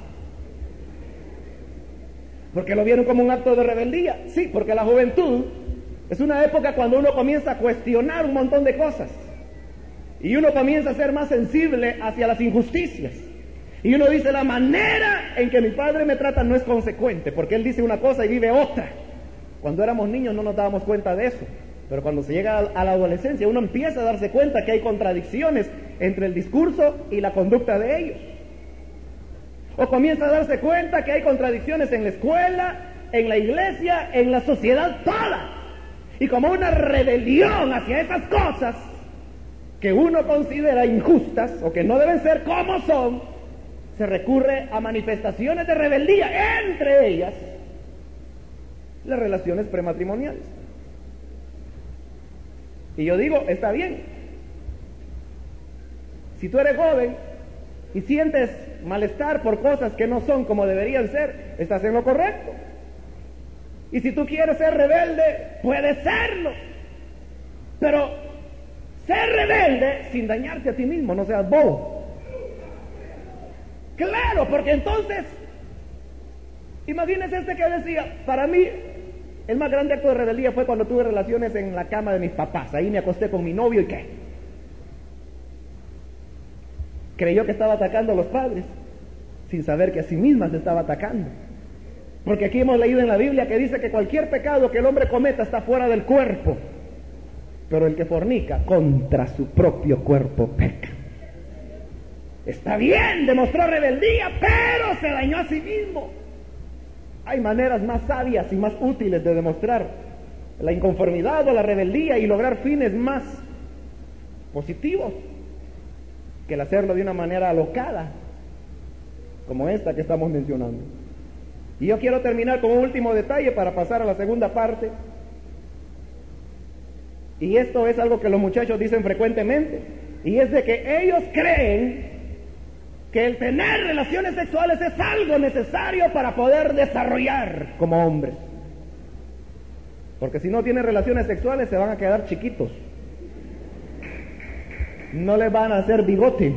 Porque lo vieron como un acto de rebeldía. Sí, porque la juventud es una época cuando uno comienza a cuestionar un montón de cosas. Y uno comienza a ser más sensible hacia las injusticias. Y uno dice, la manera en que mi padre me trata no es consecuente, porque él dice una cosa y vive otra. Cuando éramos niños no nos dábamos cuenta de eso. Pero cuando se llega a la adolescencia uno empieza a darse cuenta que hay contradicciones entre el discurso y la conducta de ellos. O comienza a darse cuenta que hay contradicciones en la escuela, en la iglesia, en la sociedad toda. Y como una rebelión hacia esas cosas que uno considera injustas o que no deben ser como son, se recurre a manifestaciones de rebeldía, entre ellas las relaciones prematrimoniales. Y yo digo, está bien. Si tú eres joven y sientes malestar por cosas que no son como deberían ser, estás en lo correcto. Y si tú quieres ser rebelde, puedes serlo. Pero ser rebelde sin dañarte a ti mismo, no seas bobo. Claro, porque entonces, imagínese este que decía, para mí el más grande acto de rebeldía fue cuando tuve relaciones en la cama de mis papás. Ahí me acosté con mi novio y qué. Creyó que estaba atacando a los padres sin saber que a sí misma se estaba atacando. Porque aquí hemos leído en la Biblia que dice que cualquier pecado que el hombre cometa está fuera del cuerpo, pero el que fornica contra su propio cuerpo peca. Está bien, demostró rebeldía, pero se dañó a sí mismo. Hay maneras más sabias y más útiles de demostrar la inconformidad o la rebeldía y lograr fines más positivos que el hacerlo de una manera alocada, como esta que estamos mencionando. Y yo quiero terminar con un último detalle para pasar a la segunda parte. Y esto es algo que los muchachos dicen frecuentemente. Y es de que ellos creen que el tener relaciones sexuales es algo necesario para poder desarrollar como hombres. Porque si no tienen relaciones sexuales se van a quedar chiquitos no le van a hacer bigote,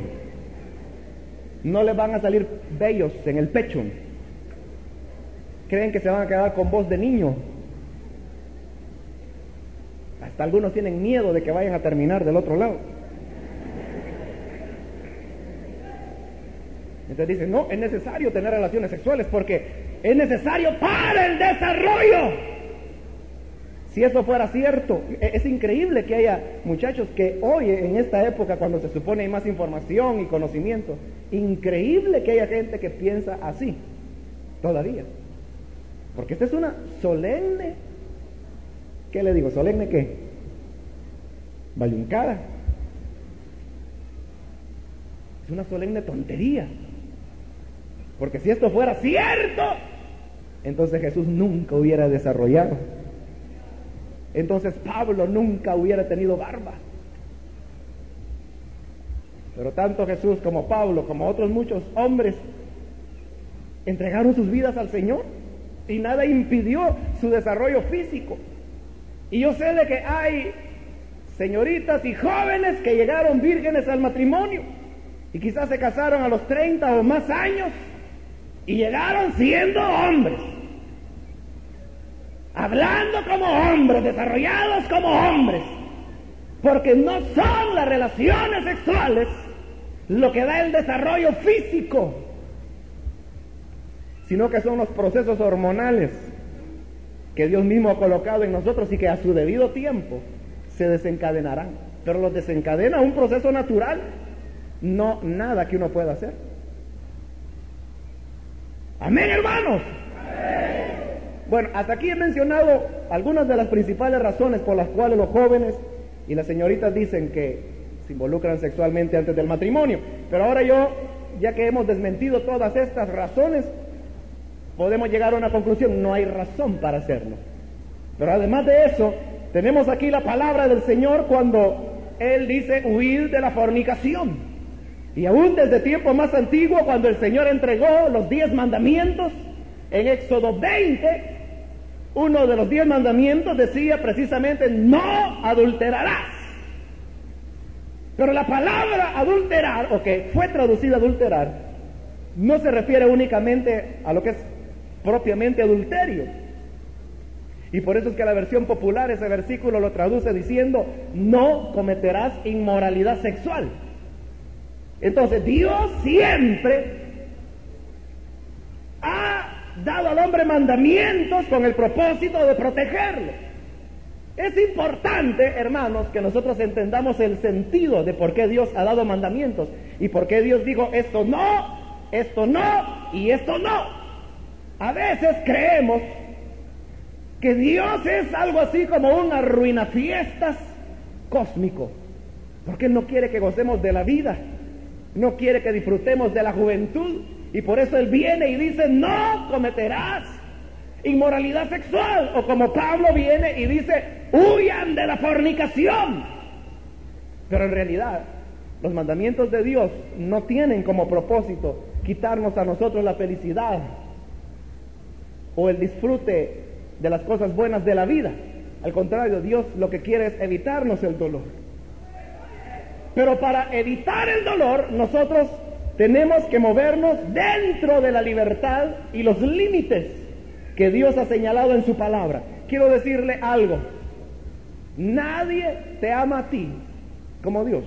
no le van a salir bellos en el pecho, creen que se van a quedar con voz de niño. Hasta algunos tienen miedo de que vayan a terminar del otro lado. Entonces dicen, no, es necesario tener relaciones sexuales porque es necesario para el desarrollo. Si eso fuera cierto, e-, es increíble que haya muchachos que hoy, en esta época, cuando se supone hay más información y conocimiento, increíble que haya gente que piensa así, todavía. Porque esta es una solemne, ¿qué le digo? ¿Solemne qué? Bayuncada. Es una solemne tontería. Porque si esto fuera cierto, entonces Jesús nunca hubiera desarrollado entonces Pablo nunca hubiera tenido barba. Pero tanto Jesús como Pablo, como otros muchos hombres, entregaron sus vidas al Señor y nada impidió su desarrollo físico. Y yo sé de que hay señoritas y jóvenes que llegaron vírgenes al matrimonio y quizás se casaron a los 30 o más años y llegaron siendo hombres hablando como hombres, desarrollados como hombres, porque no son las relaciones sexuales lo que da el desarrollo físico, sino que son los procesos hormonales que Dios mismo ha colocado en nosotros y que a su debido tiempo se desencadenarán. Pero los desencadena un proceso natural, no nada que uno pueda hacer. Amén, hermanos. Bueno, hasta aquí he mencionado algunas de las principales razones por las cuales los jóvenes y las señoritas dicen que se involucran sexualmente antes del matrimonio. Pero ahora yo, ya que hemos desmentido todas estas razones, podemos llegar a una conclusión, no hay razón para hacerlo. Pero además de eso, tenemos aquí la palabra del Señor cuando Él dice huir de la fornicación. Y aún desde tiempo más antiguo, cuando el Señor entregó los diez mandamientos, en Éxodo 20, uno de los diez mandamientos decía precisamente, no adulterarás. Pero la palabra adulterar, o que fue traducida adulterar, no se refiere únicamente a lo que es propiamente adulterio. Y por eso es que la versión popular ese versículo lo traduce diciendo, no cometerás inmoralidad sexual. Entonces Dios siempre ha dado al hombre mandamientos con el propósito de protegerlo. Es importante, hermanos, que nosotros entendamos el sentido de por qué Dios ha dado mandamientos y por qué Dios dijo esto no, esto no y esto no. A veces creemos que Dios es algo así como un arruinafiestas cósmico, porque no quiere que gocemos de la vida, no quiere que disfrutemos de la juventud, y por eso Él viene y dice, no cometerás inmoralidad sexual. O como Pablo viene y dice, huyan de la fornicación. Pero en realidad, los mandamientos de Dios no tienen como propósito quitarnos a nosotros la felicidad o el disfrute de las cosas buenas de la vida. Al contrario, Dios lo que quiere es evitarnos el dolor. Pero para evitar el dolor, nosotros tenemos que movernos dentro de la libertad y los límites que Dios ha señalado en su palabra. Quiero decirle algo. Nadie te ama a ti como Dios.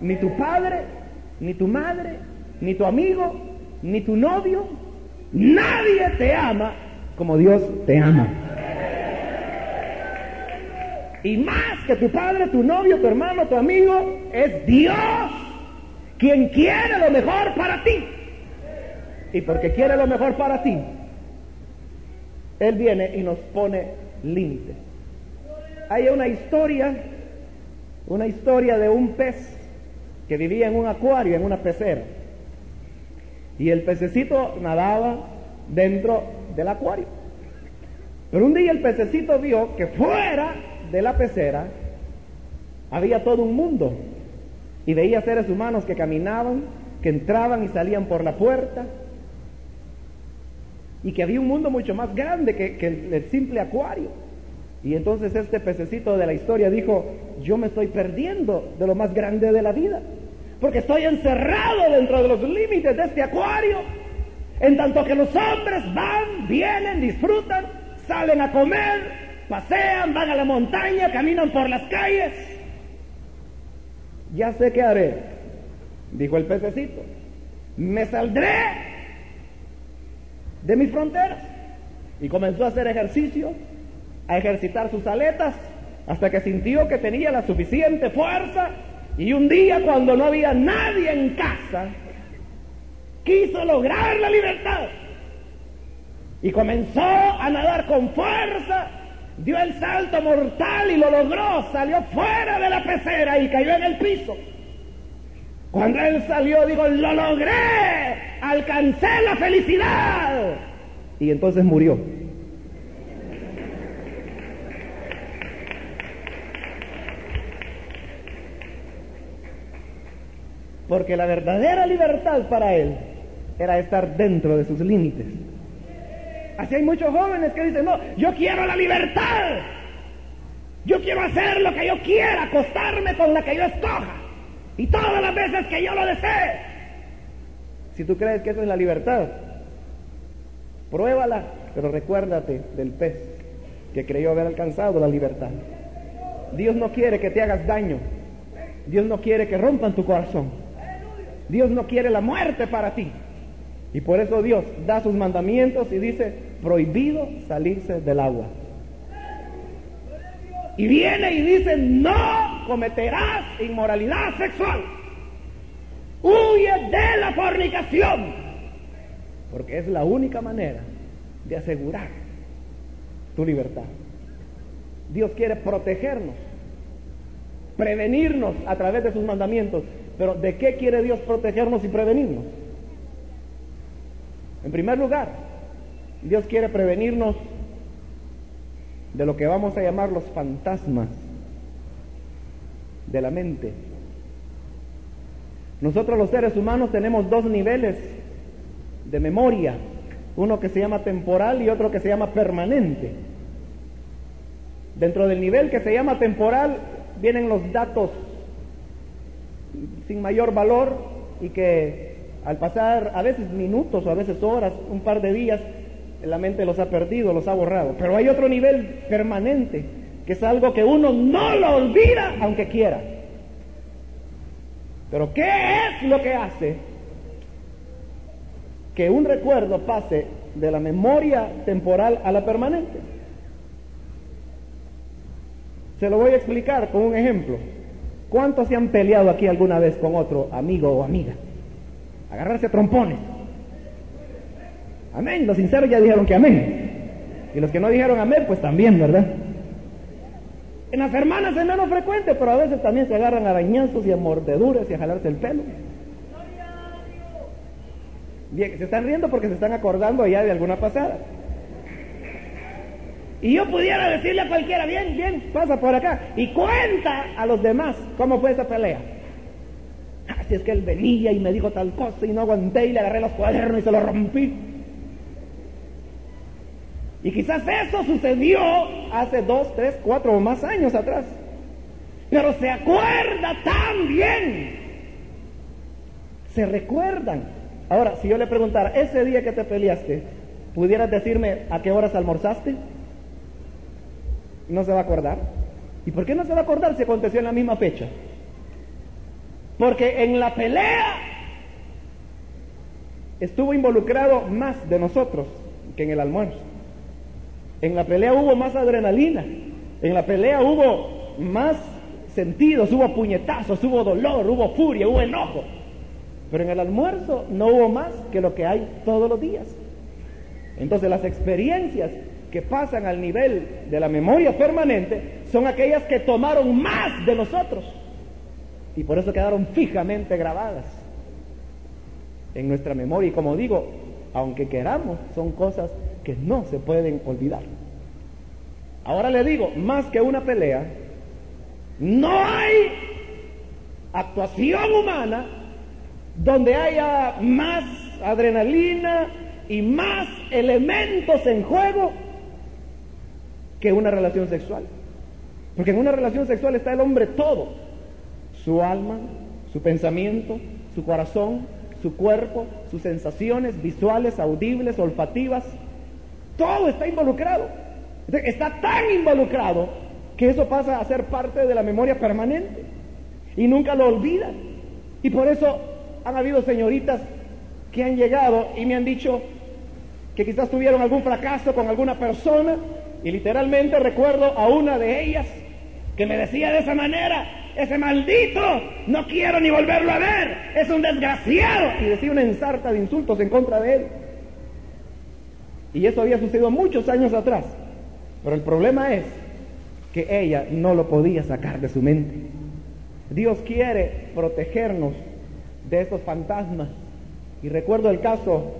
Ni tu padre, ni tu madre, ni tu amigo, ni tu novio. Nadie te ama como Dios te ama. Y más que tu padre, tu novio, tu hermano, tu amigo, es Dios quien quiere lo mejor para ti. Y porque quiere lo mejor para ti, Él viene y nos pone límites. Hay una historia, una historia de un pez que vivía en un acuario, en una pecera. Y el pececito nadaba dentro del acuario. Pero un día el pececito vio que fuera de la pecera había todo un mundo y veía seres humanos que caminaban, que entraban y salían por la puerta, y que había un mundo mucho más grande que, el, simple acuario. Y entonces este pececito de la historia dijo, yo me estoy perdiendo de lo más grande de la vida, porque estoy encerrado dentro de los límites de este acuario, en tanto que los hombres van, vienen, disfrutan, salen a comer, pasean, van a la montaña, caminan por las calles, ya sé qué haré, dijo el pececito. Me saldré de mis fronteras. Y comenzó a hacer ejercicio, a ejercitar sus aletas, hasta que sintió que tenía la suficiente fuerza. Y un día, cuando no había nadie en casa, quiso lograr la libertad. Y comenzó a nadar con fuerza dio el salto mortal y lo logró, salió fuera de la pecera y cayó en el piso. Cuando él salió, dijo, lo logré, alcancé la felicidad. Y entonces murió. Porque la verdadera libertad para él era estar dentro de sus límites. Así hay muchos jóvenes que dicen, no, yo quiero la libertad. Yo quiero hacer lo que yo quiera, acostarme con la que yo escoja. Y todas las veces que yo lo desee. Si tú crees que eso es la libertad, pruébala, pero recuérdate del pez que creyó haber alcanzado la libertad. Dios no quiere que te hagas daño. Dios no quiere que rompan tu corazón. Dios no quiere la muerte para ti. Y por eso Dios da sus mandamientos y dice, prohibido salirse del agua. Y viene y dice, no cometerás inmoralidad sexual. Huye de la fornicación. Porque es la única manera de asegurar tu libertad. Dios quiere protegernos, prevenirnos a través de sus mandamientos. Pero ¿de qué quiere Dios protegernos y prevenirnos? En primer lugar, Dios quiere prevenirnos de lo que vamos a llamar los fantasmas de la mente. Nosotros los seres humanos tenemos dos niveles de memoria, uno que se llama temporal y otro que se llama permanente. Dentro del nivel que se llama temporal vienen los datos sin mayor valor y que al pasar a veces minutos o a veces horas, un par de días, la mente los ha perdido, los ha borrado. Pero hay otro nivel permanente, que es algo que uno no lo olvida aunque quiera. Pero ¿qué es lo que hace que un recuerdo pase de la memoria temporal a la permanente? Se lo voy a explicar con un ejemplo. ¿Cuántos se han peleado aquí alguna vez con otro amigo o amiga? Agarrarse a trompones. Amén. Los sinceros ya dijeron que amén. Y los que no dijeron amén, pues también, ¿verdad? En las hermanas es menos frecuente, pero a veces también se agarran arañazos y a mordeduras y a jalarse el pelo. Bien, se están riendo porque se están acordando ya de alguna pasada. Y yo pudiera decirle a cualquiera, bien, bien, pasa por acá. Y cuenta a los demás cómo fue esa pelea. Ah, es que él venía y me dijo tal cosa y no aguanté y le agarré los cuadernos y se los rompí. Y quizás eso sucedió hace dos, tres, cuatro o más años atrás. Pero se acuerda tan bien. Se recuerdan. Ahora, si yo le preguntara, ese día que te peleaste, ¿pudieras decirme a qué horas almorzaste? No se va a acordar. ¿Y por qué no se va a acordar si aconteció en la misma fecha? Porque en la pelea estuvo involucrado más de nosotros que en el almuerzo. En la pelea hubo más adrenalina. En la pelea hubo más sentidos, hubo puñetazos, hubo dolor, hubo furia, hubo enojo. Pero en el almuerzo no hubo más que lo que hay todos los días. Entonces las experiencias que pasan al nivel de la memoria permanente son aquellas que tomaron más de nosotros y por eso quedaron fijamente grabadas en nuestra memoria. Y como digo, aunque queramos, son cosas que no se pueden olvidar. Ahora le digo, más que una pelea, no hay actuación humana donde haya más adrenalina y más elementos en juego que una relación sexual. Porque en una relación sexual está el hombre todo, su alma, su pensamiento, su corazón, su cuerpo, sus sensaciones visuales, audibles, olfativas, todo está involucrado. Está tan involucrado que eso pasa a ser parte de la memoria permanente y nunca lo olvidan. Y por eso han habido señoritas que han llegado y me han dicho que quizás tuvieron algún fracaso con alguna persona y literalmente recuerdo a una de ellas que me decía de esa manera, ese maldito, no quiero ni volverlo a ver, es un desgraciado. Y decía una ensarta de insultos en contra de él. Y eso había sucedido muchos años atrás. Pero el problema es que ella no lo podía sacar de su mente. Dios quiere protegernos de estos fantasmas. Y recuerdo el caso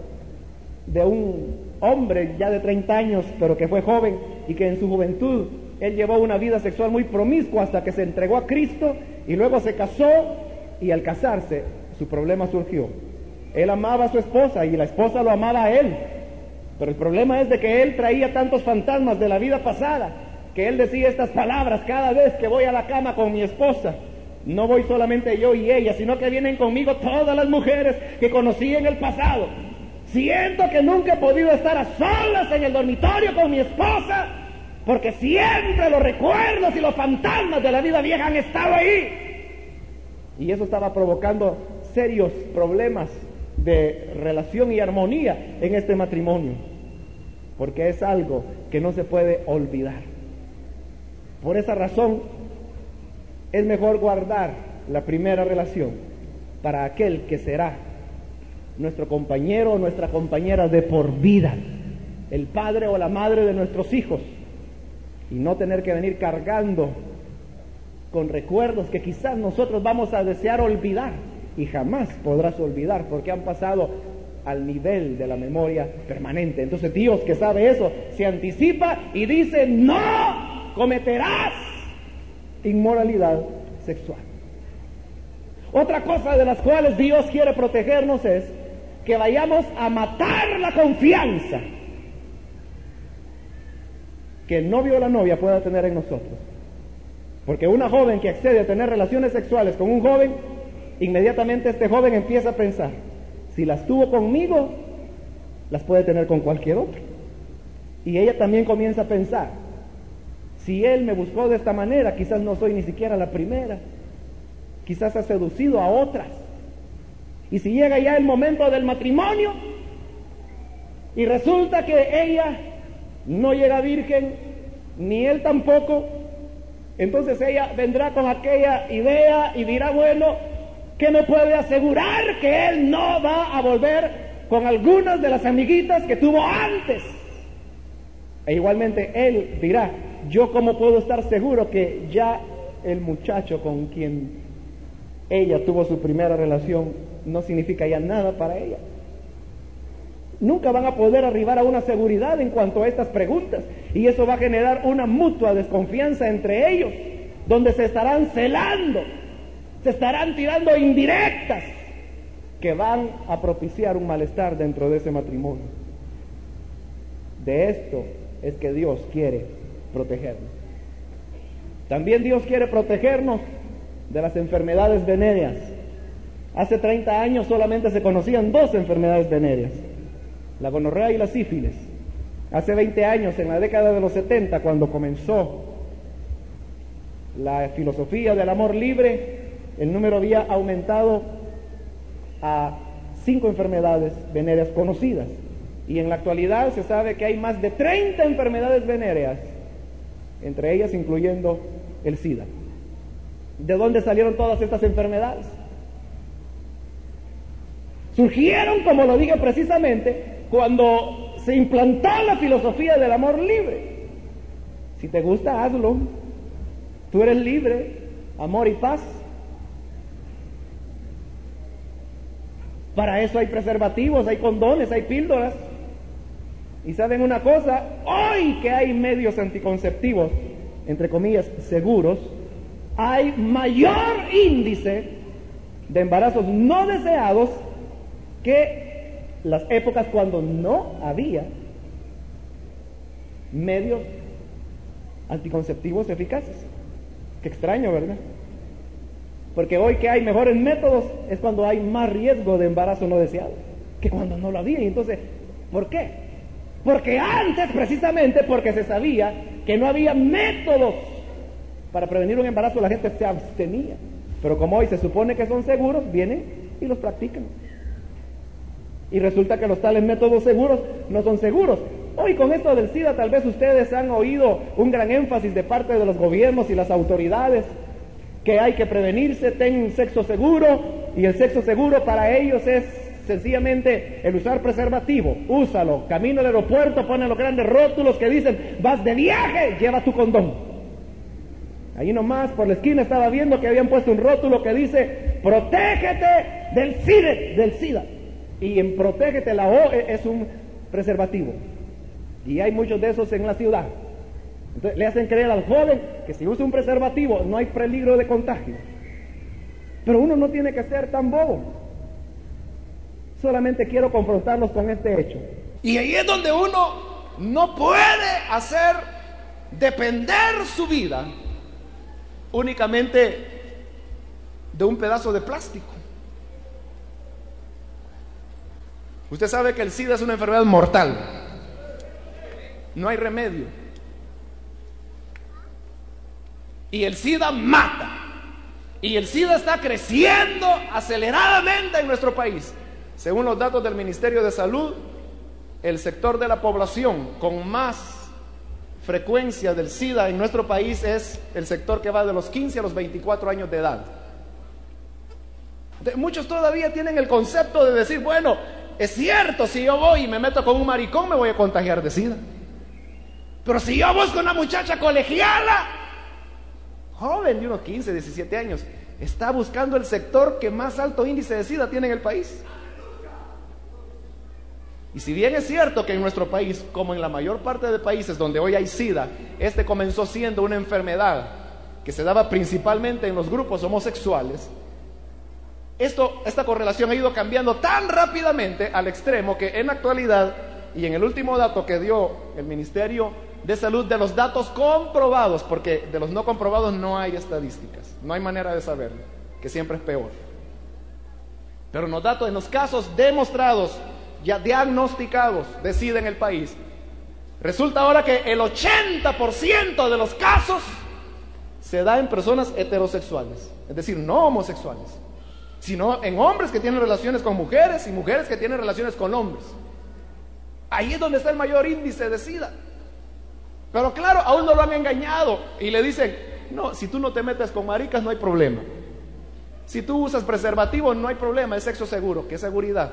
de un hombre ya de 30 años, pero que fue joven y que en su juventud él llevó una vida sexual muy promiscua hasta que se entregó a Cristo y luego se casó y al casarse su problema surgió. Él amaba a su esposa y la esposa lo amaba a él, pero el problema es de que él traía tantos fantasmas de la vida pasada, que él decía estas palabras cada vez que voy a la cama con mi esposa. No voy solamente yo y ella, sino que vienen conmigo todas las mujeres que conocí en el pasado. Siento que nunca he podido estar a solas en el dormitorio con mi esposa, porque siempre los recuerdos y los fantasmas de la vida vieja han estado ahí. Y eso estaba provocando serios problemas de relación y armonía en este matrimonio, porque es algo que no se puede olvidar. Por esa razón, es mejor guardar la primera relación para aquel que será nuestro compañero o nuestra compañera de por vida, el padre o la madre de nuestros hijos, y no tener que venir cargando con recuerdos que quizás nosotros vamos a desear olvidar y jamás podrás olvidar porque han pasado al nivel de la memoria permanente. Entonces Dios que sabe eso se anticipa y dice, no cometerás inmoralidad sexual. Otra cosa de las cuales Dios quiere protegernos es que vayamos a matar la confianza que el novio o la novia pueda tener en nosotros. Porque una joven que accede a tener relaciones sexuales con un joven, inmediatamente este joven empieza a pensar, si las tuvo conmigo, las puede tener con cualquier otro. Y ella también comienza a pensar, si él me buscó de esta manera, quizás no soy ni siquiera la primera, quizás ha seducido a otras. Y si llega ya el momento del matrimonio y resulta que ella no llega virgen, ni él tampoco, entonces ella vendrá con aquella idea y dirá, bueno, que me puede asegurar que él no va a volver con algunas de las amiguitas que tuvo antes. E igualmente él dirá, yo cómo puedo estar seguro que ya el muchacho con quien ella tuvo su primera relación no significa ya nada para ella. Nunca van a poder arribar a una seguridad en cuanto a estas preguntas y eso va a generar una mutua desconfianza entre ellos, donde se estarán celando, se estarán tirando indirectas que van a propiciar un malestar dentro de ese matrimonio. De esto es que Dios quiere protegernos. También Dios quiere protegernos de las enfermedades venéreas. Hace 30 años solamente se conocían dos enfermedades venéreas, la gonorrea y la sífilis. Hace 20 años, en la década de los 70, cuando comenzó la filosofía del amor libre, el número había aumentado a cinco enfermedades venéreas conocidas. Y en la actualidad se sabe que hay más de 30 enfermedades venéreas, entre ellas incluyendo el SIDA. ¿De dónde salieron todas estas enfermedades? Surgieron, como lo dije precisamente, cuando se implantó la filosofía del amor libre. Si te gusta, hazlo. Tú eres libre, amor y paz. Para eso hay preservativos, hay condones, hay píldoras. Y saben una cosa, hoy que hay medios anticonceptivos, entre comillas, seguros, hay mayor índice de embarazos no deseados que las épocas cuando no había medios anticonceptivos eficaces. Qué extraño, ¿verdad? Porque hoy que hay mejores métodos es cuando hay más riesgo de embarazo no deseado que cuando no lo había. Y entonces, ¿por qué? Porque antes, precisamente porque se sabía que no había métodos para prevenir un embarazo, la gente se abstenía. Pero como hoy se supone que son seguros, vienen y los practican. Y resulta que los tales métodos seguros no son seguros. Hoy con esto del SIDA tal vez ustedes han oído un gran énfasis de parte de los gobiernos y las autoridades que hay que prevenirse, ten sexo seguro y el sexo seguro para ellos es sencillamente el usar preservativo. Úsalo, camino al aeropuerto, ponen los grandes rótulos que dicen vas de viaje, lleva tu condón. Ahí nomás por la esquina estaba viendo que habían puesto un rótulo que dice, protégete del SIDA, del SIDA. Y en protégete la O es un preservativo. Y hay muchos de esos en la ciudad. Entonces le hacen creer al joven que si usa un preservativo no hay peligro de contagio. Pero uno no tiene que ser tan bobo. Solamente quiero confrontarlos con este hecho. Y ahí es donde uno no puede hacer depender su vida únicamente de un pedazo de plástico. Usted sabe que el SIDA es una enfermedad mortal. No hay remedio. Y el SIDA mata. Y el SIDA está creciendo aceleradamente en nuestro país. Según los datos del Ministerio de Salud, el sector de la población con más frecuencia del SIDA en nuestro país es el sector que va de los 15 a los 24 años de edad. muchos todavía tienen el concepto de decir, bueno, es cierto, si yo voy y me meto con un maricón me voy a contagiar de SIDA. Pero si yo con una muchacha colegiala, joven de unos 15, 17 años, está buscando el sector que más alto índice de SIDA tiene en el país. Y si bien es cierto que en nuestro país, como en la mayor parte de países donde hoy hay SIDA, este comenzó siendo una enfermedad que se daba principalmente en los grupos homosexuales, esto, esta correlación ha ido cambiando tan rápidamente al extremo que en la actualidad, y en el último dato que dio el Ministerio de Salud, de los datos comprobados, porque de los no comprobados no hay estadísticas, no hay manera de saberlo, que siempre es peor. Pero en los datos, en los casos demostrados ya diagnosticados de en el país, resulta ahora que el 80% de los casos se da en personas heterosexuales, es decir, no homosexuales, sino en hombres que tienen relaciones con mujeres y mujeres que tienen relaciones con hombres. Ahí es donde está el mayor índice de SIDA. Pero claro, aún no lo han engañado y le dicen, no, si tú no te metes con maricas no hay problema. Si tú usas preservativo no hay problema, es sexo seguro, ¿qué seguridad?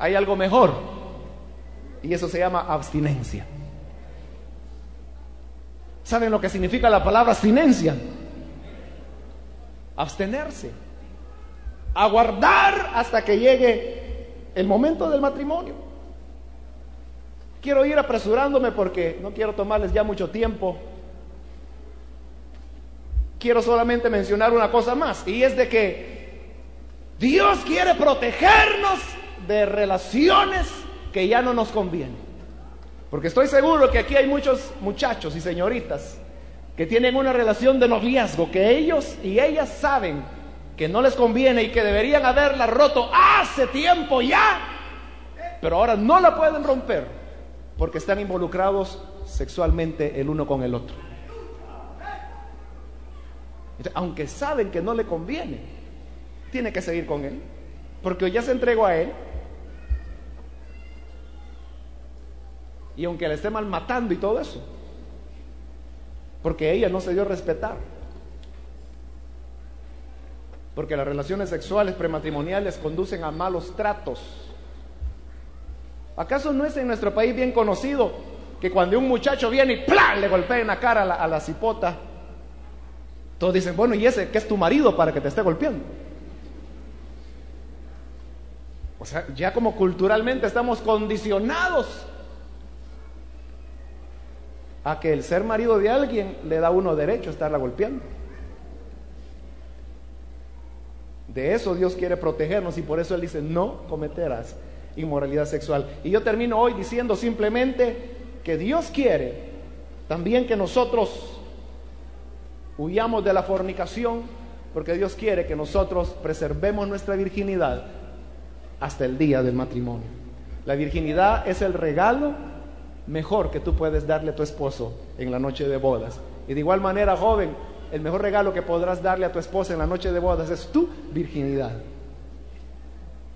hay algo mejor. Y eso se llama abstinencia. ¿Saben lo que significa la palabra abstinencia? Abstenerse. Aguardar hasta que llegue el momento del matrimonio. Quiero ir apresurándome porque no quiero tomarles ya mucho tiempo. Quiero solamente mencionar una cosa más y es de que Dios quiere protegernos de relaciones que ya no nos convienen. Porque estoy seguro que aquí hay muchos muchachos y señoritas que tienen una relación de noviazgo que ellos y ellas saben que no les conviene y que deberían haberla roto hace tiempo ya, pero ahora no la pueden romper porque están involucrados sexualmente el uno con el otro. Aunque saben que no le conviene, tiene que seguir con él, porque ya se entregó a él, Y aunque le esté mal matando y todo eso. Porque ella no se dio a respetar. Porque las relaciones sexuales prematrimoniales conducen a malos tratos. ¿Acaso no es en nuestro país bien conocido que cuando un muchacho viene y le golpea en la cara a la, a la cipota, todos dicen, bueno, ¿y ese que es tu marido para que te esté golpeando? O sea, ya como culturalmente estamos condicionados a que el ser marido de alguien le da uno derecho a estarla golpeando. De eso Dios quiere protegernos y por eso Él dice, no cometerás inmoralidad sexual. Y yo termino hoy diciendo simplemente que Dios quiere también que nosotros huyamos de la fornicación, porque Dios quiere que nosotros preservemos nuestra virginidad hasta el día del matrimonio. La virginidad es el regalo mejor que tú puedes darle a tu esposo en la noche de bodas. Y de igual manera, joven, el mejor regalo que podrás darle a tu esposa en la noche de bodas es tu virginidad.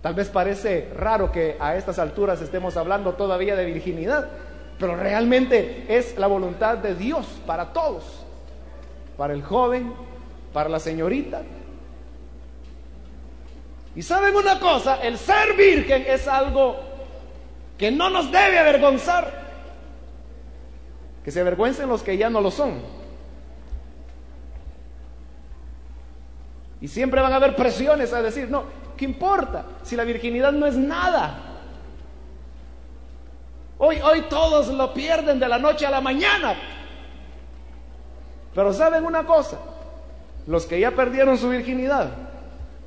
Tal vez parece raro que a estas alturas estemos hablando todavía de virginidad, pero realmente es la voluntad de Dios para todos, para el joven, para la señorita. Y saben una cosa, el ser virgen es algo que no nos debe avergonzar. Que se avergüencen los que ya no lo son. Y siempre van a haber presiones a decir, no, ¿qué importa? Si la virginidad no es nada. Hoy, hoy todos lo pierden de la noche a la mañana. Pero saben una cosa, los que ya perdieron su virginidad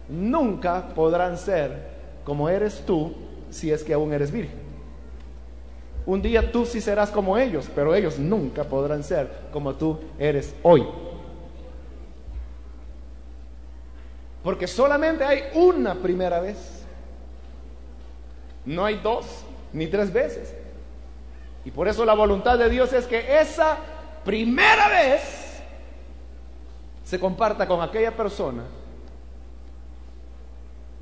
nunca podrán ser como eres tú si es que aún eres virgen. Un día tú sí serás como ellos, pero ellos nunca podrán ser como tú eres hoy. Porque solamente hay una primera vez. No hay dos ni tres veces. Y por eso la voluntad de Dios es que esa primera vez se comparta con aquella persona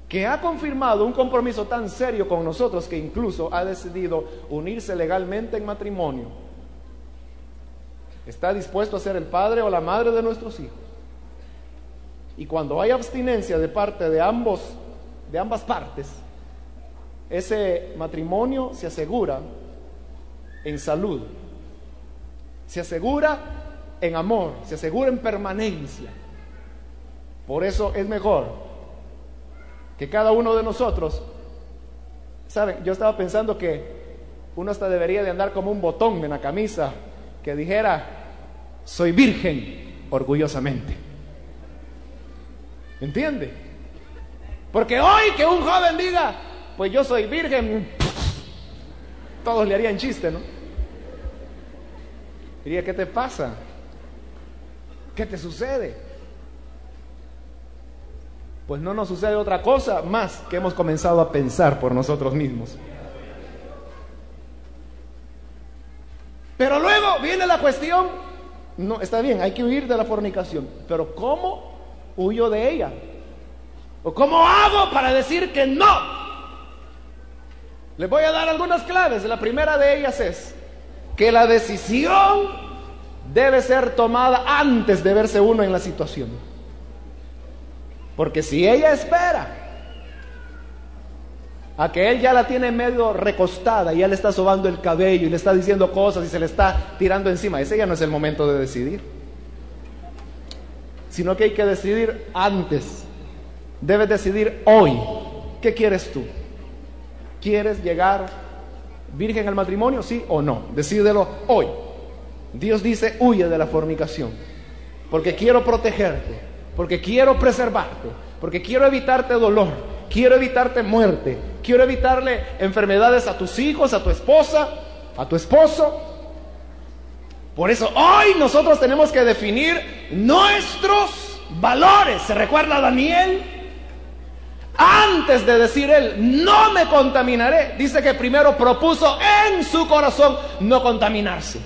que ha confirmado un compromiso tan serio con nosotros que incluso ha decidido unirse legalmente en matrimonio, está dispuesto a ser el padre o la madre de nuestros hijos. Y cuando hay abstinencia de parte de ambos, de ambas partes, ese matrimonio se asegura en salud, se asegura en amor, se asegura en permanencia. Por eso es mejor que cada uno de nosotros, ¿saben? Yo estaba pensando que uno hasta debería de andar como un botón en la camisa que dijera, soy virgen orgullosamente. ¿Entiende? Porque hoy que un joven diga, pues yo soy virgen, todos le harían chiste, ¿no? Diría, ¿qué te pasa? ¿Qué te sucede? Pues no nos sucede otra cosa más que hemos comenzado a pensar por nosotros mismos. Pero luego viene la cuestión, no, está bien, hay que huir de la fornicación, pero ¿cómo huyo de ella? ¿O cómo hago para decir que no? Les voy a dar algunas claves. La primera de ellas es que la decisión debe ser tomada antes de verse uno en la situación. Porque si ella espera a que él ya la tiene medio recostada y ya le está sobando el cabello y le está diciendo cosas y se le está tirando encima, ese ya no es el momento de decidir. Sino que hay que decidir antes. Debes decidir hoy. ¿Qué quieres tú? ¿Quieres llegar virgen al matrimonio? ¿Sí o no? Decídelo hoy. Dios dice, huye de la fornicación. Porque quiero protegerte. Porque quiero preservarte. Porque quiero evitarte dolor. Quiero evitarte muerte. Quiero evitarle enfermedades a tus hijos, a tu esposa, a tu esposo. Por eso hoy nosotros tenemos que definir nuestros valores. ¿Se recuerda Daniel? Antes de decir él, no me contaminaré, dice que primero propuso en su corazón no contaminarse.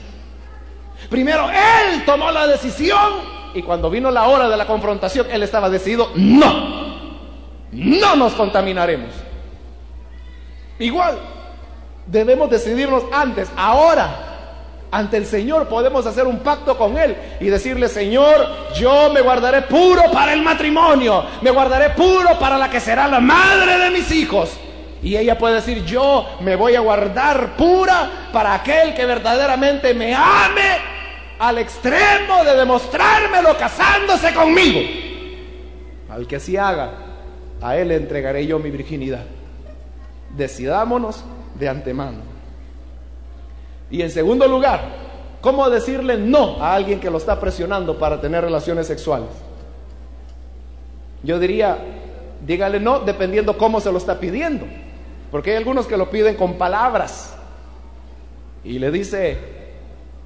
Primero él tomó la decisión y cuando vino la hora de la confrontación, él estaba decidido, no, no nos contaminaremos. Igual, debemos decidirnos antes, ahora, ante el Señor podemos hacer un pacto con Él y decirle, Señor, yo me guardaré puro para el matrimonio, me guardaré puro para la que será la madre de mis hijos. Y ella puede decir, yo me voy a guardar pura para aquel que verdaderamente me ame al extremo de demostrármelo casándose conmigo. Al que así haga, a él le entregaré yo mi virginidad. Decidámonos de antemano. Y en segundo lugar, ¿cómo decirle no a alguien que lo está presionando para tener relaciones sexuales? Yo diría, dígale no dependiendo cómo se lo está pidiendo. Porque hay algunos que lo piden con palabras. Y le dice,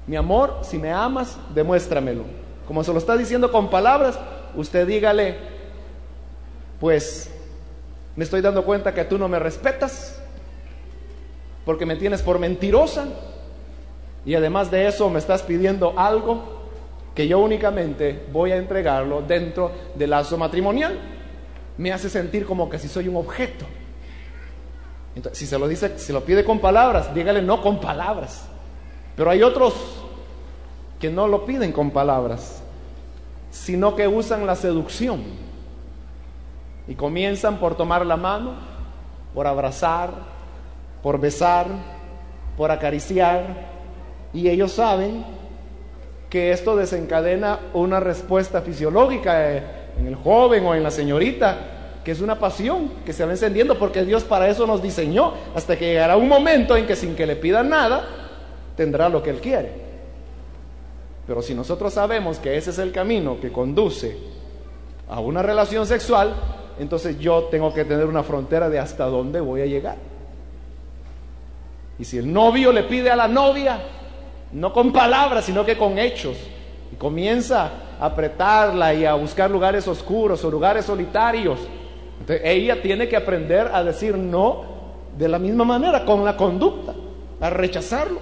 mi amor, si me amas, demuéstramelo. Como se lo está diciendo con palabras, usted dígale, pues me estoy dando cuenta que tú no me respetas, porque me tienes por mentirosa, y además de eso me estás pidiendo algo que yo únicamente voy a entregarlo dentro del lazo matrimonial. Me hace sentir como que si soy un objeto. Entonces, si se lo dice, si lo pide con palabras, dígale no con palabras. Pero hay otros que no lo piden con palabras, sino que usan la seducción. Y comienzan por tomar la mano, por abrazar, por besar, por acariciar, y ellos saben que esto desencadena una respuesta fisiológica eh, en el joven o en la señorita, que es una pasión que se va encendiendo porque Dios para eso nos diseñó, hasta que llegará un momento en que sin que le pidan nada, tendrá lo que Él quiere. Pero si nosotros sabemos que ese es el camino que conduce a una relación sexual, entonces yo tengo que tener una frontera de hasta dónde voy a llegar. Y si el novio le pide a la novia, no con palabras, sino que con hechos. Y comienza a apretarla y a buscar lugares oscuros o lugares solitarios. Entonces ella tiene que aprender a decir no de la misma manera, con la conducta, a rechazarlo,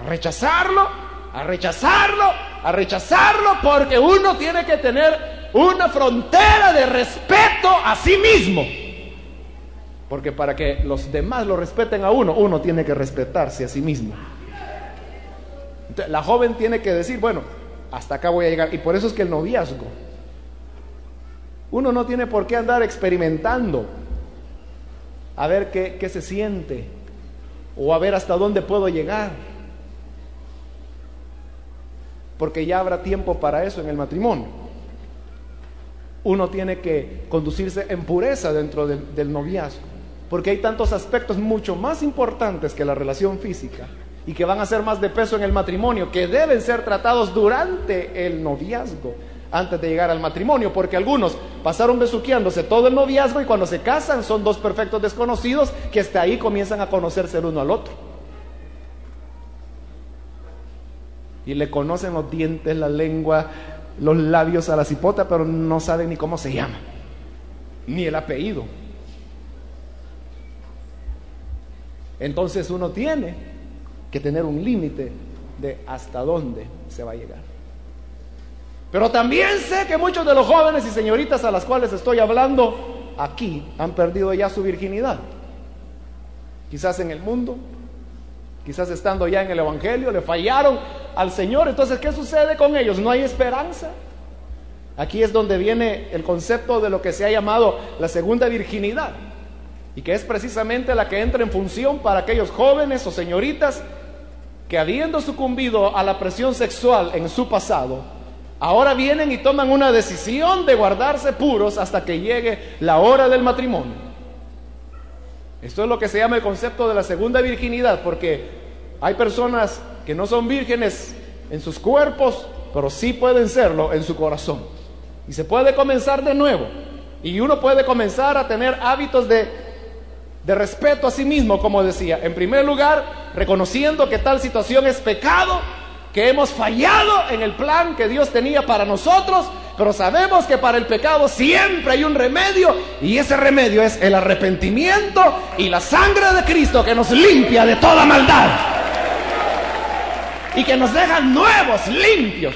a rechazarlo, a rechazarlo, a rechazarlo, porque uno tiene que tener una frontera de respeto a sí mismo. Porque para que los demás lo respeten a uno, uno tiene que respetarse a sí mismo. la joven tiene que decir, bueno, hasta acá voy a llegar. Y por eso es que el noviazgo, uno no tiene por qué andar experimentando a ver qué, qué se siente o a ver hasta dónde puedo llegar. Porque ya habrá tiempo para eso en el matrimonio. Uno tiene que conducirse en pureza dentro del noviazgo. Porque hay tantos aspectos mucho más importantes que la relación física y que van a ser más de peso en el matrimonio, que deben ser tratados durante el noviazgo, antes de llegar al matrimonio, porque algunos pasaron besuqueándose todo el noviazgo y cuando se casan son dos perfectos desconocidos que hasta ahí comienzan a conocerse el uno al otro. Y le conocen los dientes, la lengua, los labios a la cipota, pero no saben ni cómo se llama, ni el apellido. Entonces uno tiene que tener un límite de hasta dónde se va a llegar. Pero también sé que muchos de los jóvenes y señoritas a las cuales estoy hablando aquí han perdido ya su virginidad. Quizás en el mundo, quizás estando ya en el Evangelio, le fallaron al Señor. Entonces, ¿qué sucede con ellos? No hay esperanza. Aquí es donde viene el concepto de lo que se ha llamado la segunda virginidad y que es precisamente la que entra en función para aquellos jóvenes o señoritas que habiendo sucumbido a la presión sexual en su pasado, ahora vienen y toman una decisión de guardarse puros hasta que llegue la hora del matrimonio. Esto es lo que se llama el concepto de la segunda virginidad, porque hay personas que no son vírgenes en sus cuerpos, pero sí pueden serlo en su corazón. Y se puede comenzar de nuevo. Y uno puede comenzar a tener hábitos de de respeto a sí mismo, como decía. En primer lugar, reconociendo que tal situación es pecado, que hemos fallado en el plan que Dios tenía para nosotros, pero sabemos que para el pecado siempre hay un remedio y ese remedio es el arrepentimiento y la sangre de Cristo que nos limpia de toda maldad y que nos deja nuevos, limpios.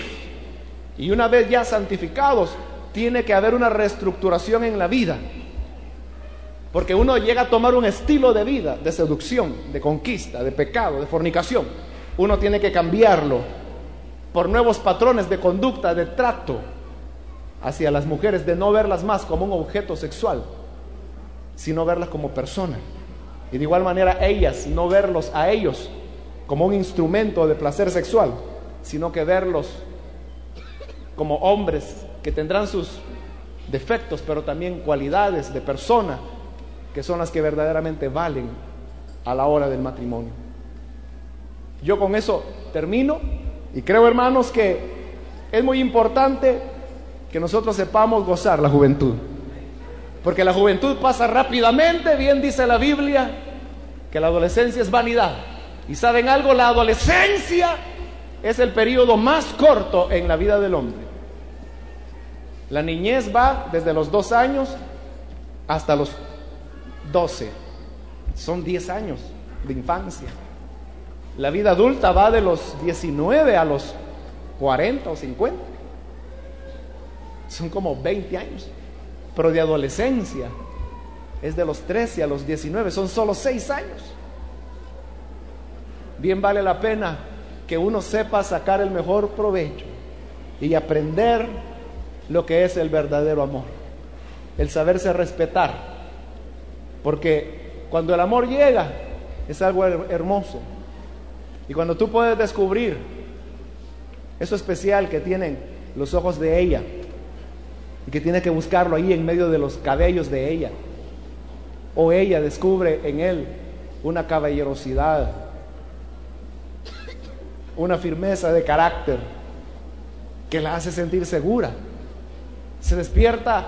Y una vez ya santificados, tiene que haber una reestructuración en la vida. Porque uno llega a tomar un estilo de vida, de seducción, de conquista, de pecado, de fornicación. Uno tiene que cambiarlo por nuevos patrones de conducta, de trato hacia las mujeres, de no verlas más como un objeto sexual, sino verlas como personas. Y de igual manera ellas, no verlos a ellos como un instrumento de placer sexual, sino que verlos como hombres que tendrán sus defectos, pero también cualidades de persona que son las que verdaderamente valen a la hora del matrimonio. Yo con eso termino y creo, hermanos, que es muy importante que nosotros sepamos gozar la juventud. Porque la juventud pasa rápidamente, bien dice la Biblia, que la adolescencia es vanidad. Y saben algo, la adolescencia es el periodo más corto en la vida del hombre. La niñez va desde los dos años hasta los 12. Son 10 años de infancia. La vida adulta va de los 19 a los 40 o 50. Son como 20 años. Pero de adolescencia es de los 13 a los 19. Son solo 6 años. Bien vale la pena que uno sepa sacar el mejor provecho y aprender lo que es el verdadero amor. El saberse respetar porque cuando el amor llega, es algo hermoso. Y cuando tú puedes descubrir eso especial que tienen los ojos de ella, y que tiene que buscarlo ahí en medio de los cabellos de ella, o ella descubre en él una caballerosidad, una firmeza de carácter que la hace sentir segura. Se despierta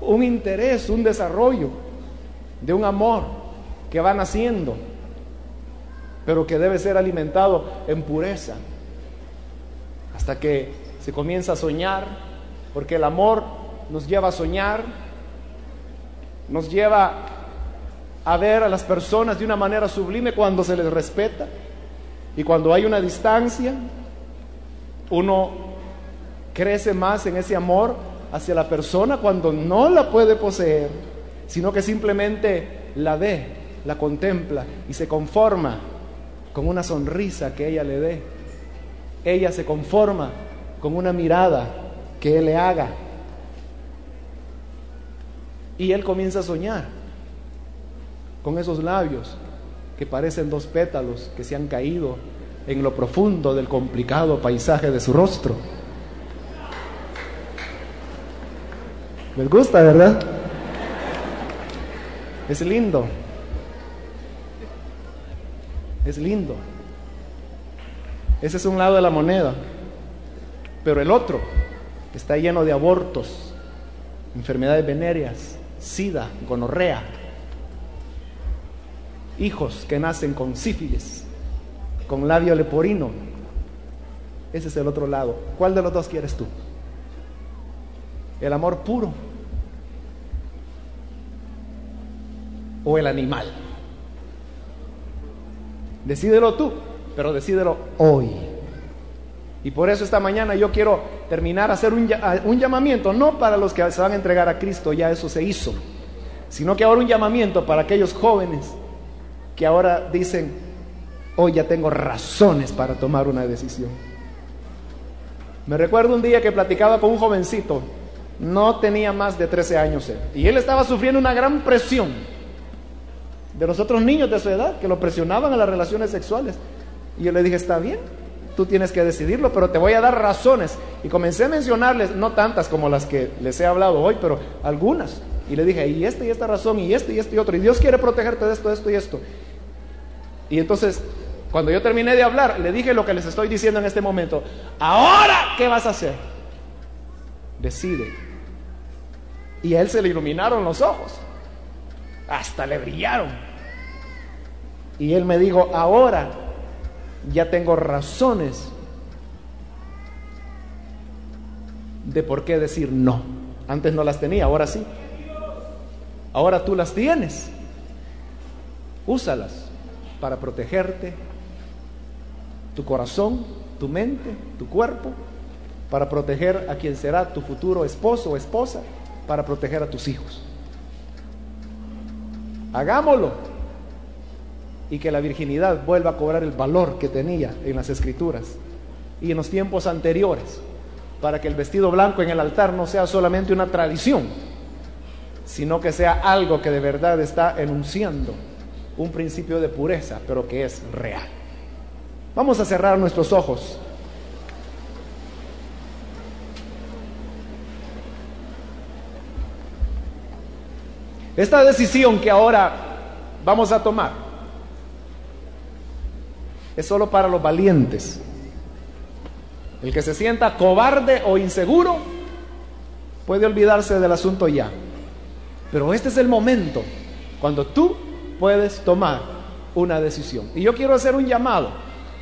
un interés, un desarrollo de un amor que va naciendo, pero que debe ser alimentado en pureza, hasta que se comienza a soñar, porque el amor nos lleva a soñar, nos lleva a ver a las personas de una manera sublime cuando se les respeta y cuando hay una distancia, uno crece más en ese amor hacia la persona cuando no la puede poseer sino que simplemente la ve, la contempla y se conforma con una sonrisa que ella le dé. Ella se conforma con una mirada que él le haga. Y él comienza a soñar con esos labios que parecen dos pétalos que se han caído en lo profundo del complicado paisaje de su rostro. ¿Les gusta, verdad? Es lindo. Es lindo. Ese es un lado de la moneda. Pero el otro está lleno de abortos, enfermedades venéreas, sida, gonorrea, hijos que nacen con sífilis, con labio leporino. Ese es el otro lado. ¿Cuál de los dos quieres tú? ¿El amor puro o el animal? Decídelo tú, pero decídelo hoy. Y por eso esta mañana yo quiero terminar a hacer un, un, llamamiento, no para los que se van a entregar a Cristo, ya eso se hizo, sino que ahora un llamamiento para aquellos jóvenes que ahora dicen, hoy ya tengo razones para tomar una decisión. Me recuerdo un día que platicaba con un jovencito, no tenía más de 13 años él, y él estaba sufriendo una gran presión de los otros niños de su edad que lo presionaban a las relaciones sexuales. Y yo le dije, está bien, tú tienes que decidirlo, pero te voy a dar razones. Y comencé a mencionarles, no tantas como las que les he hablado hoy, pero algunas. Y le dije, y esta y esta razón, y este y este y otro. Y Dios quiere protegerte de esto, esto y esto. Y entonces, cuando yo terminé de hablar, le dije lo que les estoy diciendo en este momento. Ahora, ¿qué vas a hacer? Decide. Y a él se le iluminaron los ojos. Hasta le brillaron. Y él me dijo, ahora ya tengo razones de por qué decir no. Antes no las tenía, ahora sí. Ahora tú las tienes. Úsalas para protegerte, tu corazón, tu mente, tu cuerpo, para proteger a quien será tu futuro esposo o esposa, para proteger a tus hijos. Hagámoslo y que la virginidad vuelva a cobrar el valor que tenía en las escrituras y en los tiempos anteriores, para que el vestido blanco en el altar no sea solamente una tradición, sino que sea algo que de verdad está enunciando un principio de pureza, pero que es real. Vamos a cerrar nuestros ojos. Esta decisión que ahora vamos a tomar es solo para los valientes. El que se sienta cobarde o inseguro puede olvidarse del asunto ya. Pero este es el momento cuando tú puedes tomar una decisión. Y yo quiero hacer un llamado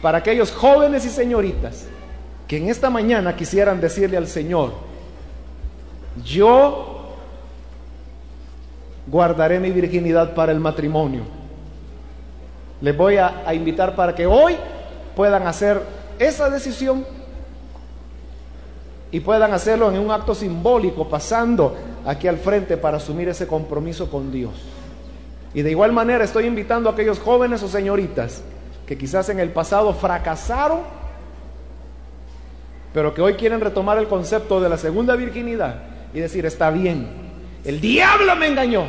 para aquellos jóvenes y señoritas que en esta mañana quisieran decirle al Señor, yo guardaré mi virginidad para el matrimonio les voy a, invitar para que hoy puedan hacer esa decisión y puedan hacerlo en un acto simbólico, pasando aquí al frente para asumir ese compromiso con Dios. Y de igual manera estoy invitando a aquellos jóvenes o señoritas que quizás en el pasado fracasaron, pero que hoy quieren retomar el concepto de la segunda virginidad y decir, está bien, el diablo me engañó,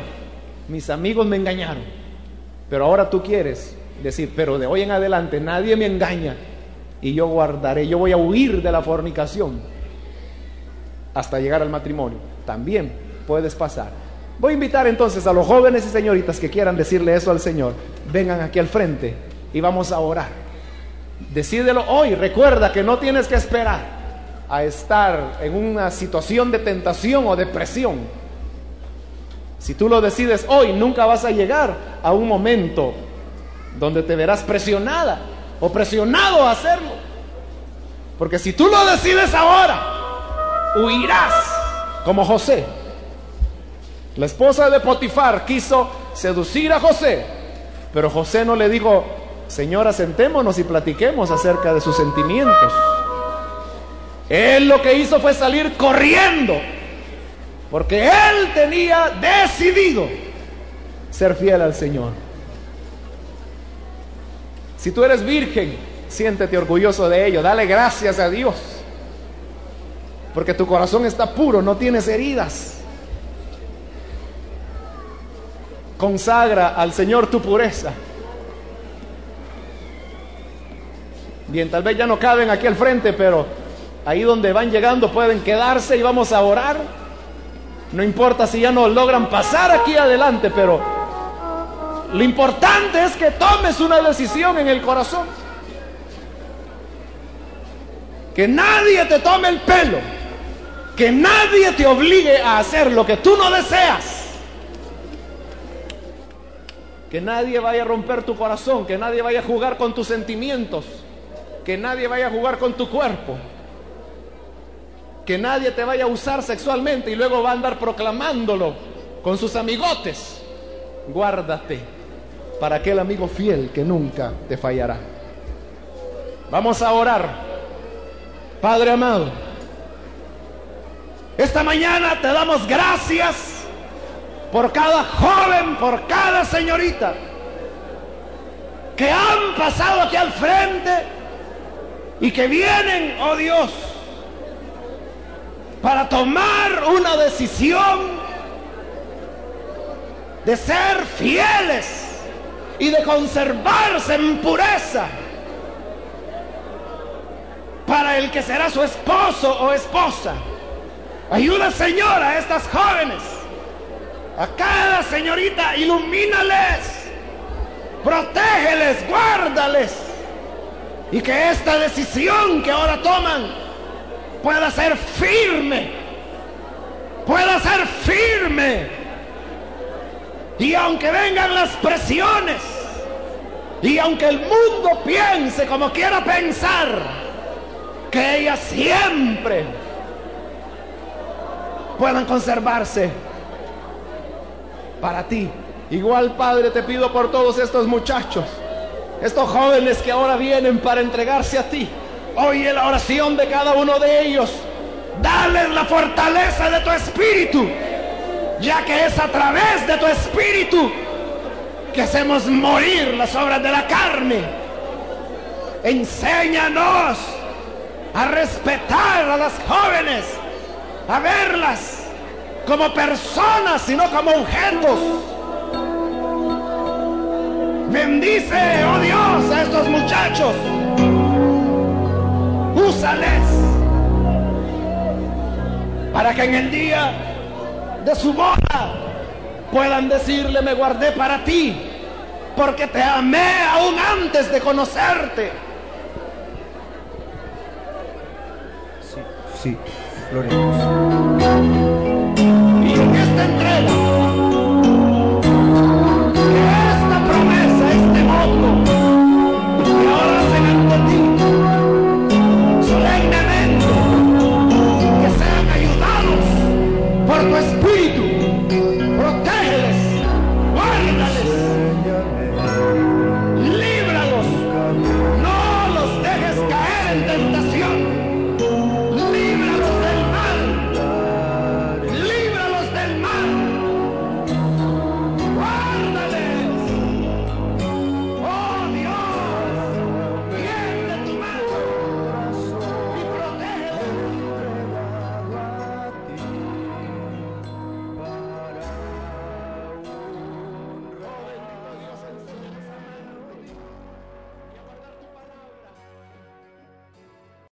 mis amigos me engañaron, pero ahora tú quieres decir, pero de hoy en adelante nadie me engaña y yo guardaré, yo voy a huir de la fornicación hasta llegar al matrimonio. También puedes pasar. Voy a invitar entonces a los jóvenes y señoritas que quieran decirle eso al Señor, vengan aquí al frente y vamos a orar. Decídelo hoy, recuerda que no tienes que esperar a estar en una situación de tentación o depresión. Si tú lo decides hoy, nunca vas a llegar a un momento donde te verás presionada o presionado a hacerlo. Porque si tú lo decides ahora, huirás como José. La esposa de Potifar quiso seducir a José, pero José no le dijo, señora, sentémonos y platiquemos acerca de sus sentimientos. Él lo que hizo fue salir corriendo, porque él tenía decidido ser fiel al Señor. Si tú eres virgen, siéntete orgulloso de ello, dale gracias a Dios, porque tu corazón está puro, no tienes heridas. Consagra al Señor tu pureza. Bien, tal vez ya no caben aquí al frente, pero ahí donde van llegando pueden quedarse y vamos a orar. No importa si ya no logran pasar aquí adelante, pero lo importante es que tomes una decisión en el corazón. Que nadie te tome el pelo. Que nadie te obligue a hacer lo que tú no deseas. Que nadie vaya a romper tu corazón, que nadie vaya a jugar con tus sentimientos, que nadie vaya a jugar con tu cuerpo, que nadie te vaya a usar sexualmente y luego va a andar proclamándolo con sus amigotes. Guárdate para aquel amigo fiel que nunca te fallará. Vamos a orar. Padre amado, esta mañana te damos gracias por cada joven, por cada señorita que han pasado aquí al frente y que vienen, oh Dios, para tomar una decisión de ser fieles y de conservarse en pureza para el que será su esposo o esposa. Ayuda, Señor, a estas jóvenes a cada señorita, ilumínales, protégeles, guárdales. Y que esta decisión que ahora toman pueda ser firme, pueda ser firme. Y aunque vengan las presiones, y aunque el mundo piense como quiera pensar, que ellas siempre puedan conservarse para ti. Igual, Padre, te pido por todos estos muchachos, estos jóvenes que ahora vienen para entregarse a ti. Oye la oración de cada uno de ellos. Dales la fortaleza de tu espíritu, ya que es a través de tu espíritu que hacemos morir las obras de la carne. Enséñanos a respetar a las jóvenes, a verlas como personas, sino como objetos. Bendice, oh Dios, a estos muchachos. Úsales para que en el día de su boda puedan decirle, me guardé para ti, porque te amé aún antes de conocerte. Sí, sí, gloria